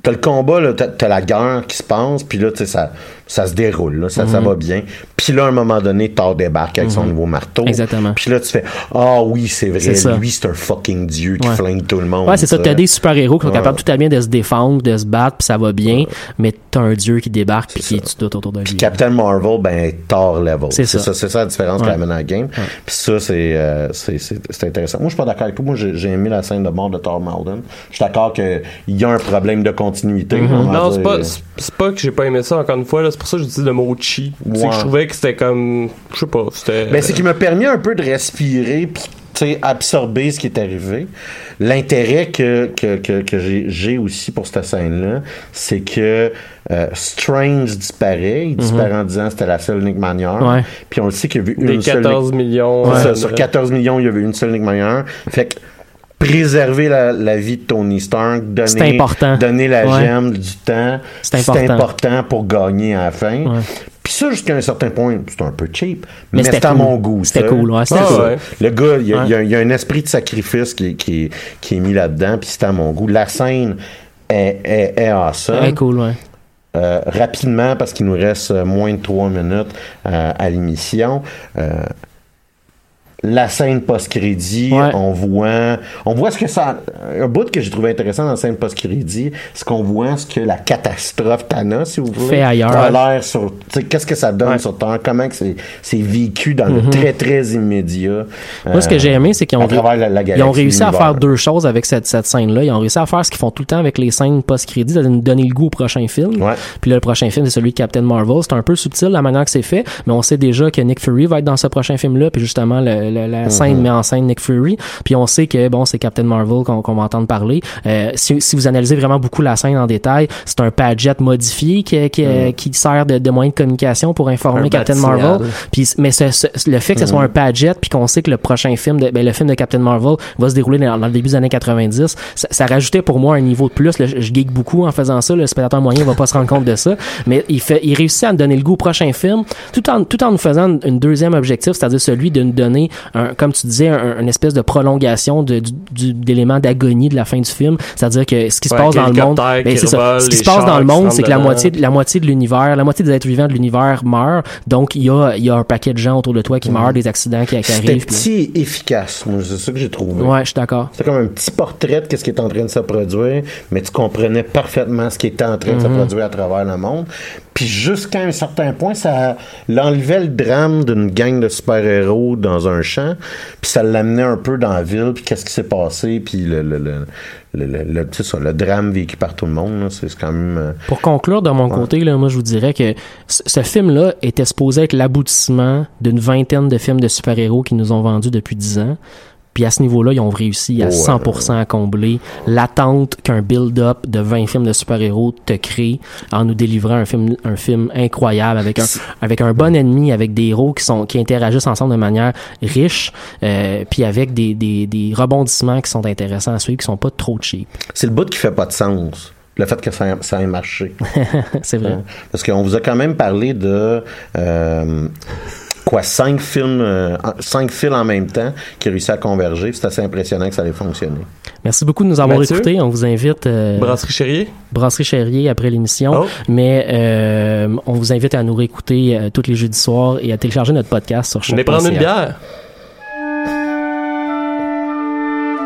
t'as le combat, là, t'as, la guerre qui se passe, puis là, tu sais, ça, ça se déroule, là, ça, ça Mhm. va bien. Puis là, à un moment donné, Thor débarque avec son Mhm. nouveau marteau. Exactement. Puis là, tu fais, ah oui, c'est vrai, lui, c'est un fucking dieu qui Ouais. flingue tout le monde. Ouais, c'est ça. T'as des super-héros qui sont Ouais. capables tout à bien de se défendre, de se battre, puis ça va bien. Mais t'as un dieu qui débarque puis qui tue tout autour de lui. Captain Marvel, ben, Thor level. C'est ça. ça, c'est ça la différence Ouais. qu'elle amène à la game. Puis ça, c'est, euh, c'est, c'est, c'est intéressant. Moi, je suis pas d'accord avec toi. Moi, j'ai, j'ai aimé la scène de mort de Thor Malden. Je suis d'accord qu'il y a un problème de continuité. Mhm. Non, c'est pas, c'est- pas que j'ai pas aimé ça, encore une fois, là. C'est pour ça que je dis le mot cheap. C'est Ouais. que je trouvais que c'était comme, je sais pas, c'était... Ben, c'est qui m'a permis un peu de respirer puis tu sais, absorber ce qui est arrivé. L'intérêt que, que, que, que j'ai, j'ai aussi pour cette scène-là, c'est que euh, Strange disparaît. Il disparaît en disant que c'était la seule unique manière. Mhm. Ouais. Puis on le sait qu'il y a Des une seule 14 millions. Euh, sur 14 millions, il y avait une seule unique manière. Fait que préserver la, la vie de Tony Stark, donner, C'est important. donner la Ouais. gemme du temps, C'est important. important pour gagner à la fin. Ouais. Puis ça, jusqu'à un certain point, c'est un peu cheap, Mais mais, c'était à cool. mon goût. C'était cool, ouais, c'était Ah, cool. ouais. Le gars, il y, a- Ouais. il y a- il y a un esprit de sacrifice qui, qui, qui est mis là-dedans, puis c'était à mon goût. La scène est, est, est awesome. Ouais, cool, ouais. Euh, rapidement, parce qu'il nous reste euh, moins de trois minutes euh, à l'émission. euh, la scène post-crédit, Ouais. on voit, on voit ce que ça, un bout que j'ai trouvé intéressant dans la scène post-crédit, c'est qu'on voit ce que la catastrophe Thanos, si vous voulez, Fait ailleurs. a l'air sur, tu sais, qu'est-ce que ça donne Ouais. sur Terre, comment que c'est, c'est vécu dans le Mhm. très très immédiat. Moi, ce que j'ai aimé, c'est qu'ils ont, ils réussi à faire deux choses avec cette, cette scène-là. Ils ont réussi à faire ce qu'ils font tout le temps avec les scènes post-crédit, de donner le goût au prochain film. Ouais. Puis là, le prochain film, c'est celui de Captain Marvel. C'est un peu subtil la manière que c'est fait, mais on sait déjà que Nick Fury va être dans ce prochain film-là. Puis justement, le- le- la Mhm. scène met en scène Nick Fury. Puis on sait que, bon, c'est Captain Marvel qu'on qu'on va entendre parler. Euh, si, si vous analysez vraiment beaucoup la scène en détail, c'est un Padgett modifié qui, qui, qui sert de, de moyen de communication pour informer Un Captain. Marvel. Puis, mais ce- ce- le fait que ce soit un Padgett, puis qu'on sait que le prochain film, de, ben, le film de Captain Marvel va se dérouler dans, dans le début des années 90, ça, ça rajoutait pour moi un niveau de plus. Là, je, je geek beaucoup en faisant ça. Le spectateur moyen va pas se rendre compte de ça, mais il fait, il réussit à me donner le goût au prochain film, tout en tout en nous faisant une deuxième objectif, c'est-à-dire celui de nous donner un comme tu disais, un, une espèce de prolongation de, du, du- d'éléments d'agonie de la fin du film. C'est-à-dire que ce qui se Ouais, passe dans le monde, ben, c'est ça. Ce qui se passe dans le monde, c'est que la moitié, la moitié de l'univers, la moitié des êtres vivants de l'univers meurt. Donc il y a, il y a un paquet de gens autour de toi qui meurent, des accidents qui, qui C'était arrivent. puis- petit et efficace. Moi, c'est ça que j'ai trouvé. Ouais, je suis d'accord. C'était comme un petit portrait de ce qui est en train de se produire, mais tu comprenais parfaitement ce qui était en train de se Mhm. produire à travers le monde. Puis jusqu'à un certain point, ça l'enlevait le drame d'une gang de super-héros dans un champ, puis ça l'amenait un peu dans la ville, puis qu'est-ce qui s'est passé, puis le, le, le, le, le, le- tu sais ça, le drame vécu par tout le monde. C'est quand même... euh, Pour conclure de mon côté, là, moi je vous dirais que ce film-là était supposé être l'aboutissement d'une vingtaine de films de super-héros qui nous ont vendus depuis 10 ans. Puis à ce niveau-là, ils ont réussi à Ouais. 100% à combler l'attente qu'un build-up de 20 films de super-héros te crée en nous délivrant un film, un film incroyable avec un, avec un bon ennemi, avec des héros qui sont qui interagissent ensemble de manière riche, euh, puis avec des, des, des rebondissements qui sont intéressants à suivre, qui sont pas trop cheap. C'est le bout qui fait pas de sens. Le fait que ça, ça ait marché. C'est vrai. Hein? Parce qu'on vous a quand même parlé de euh, quoi cinq films, euh, en- cinq fils en même temps qui réussissent à converger. C'est assez impressionnant que ça ait fonctionné. Merci beaucoup de nous avoir Mathieu? écoutés. On vous invite euh, Brasserie Chérier? Brasserie Chérier après l'émission, Oh. mais euh, on vous invite à nous réécouter euh, tous les jeudis soirs et à télécharger notre podcast sur Venez prendre une bière.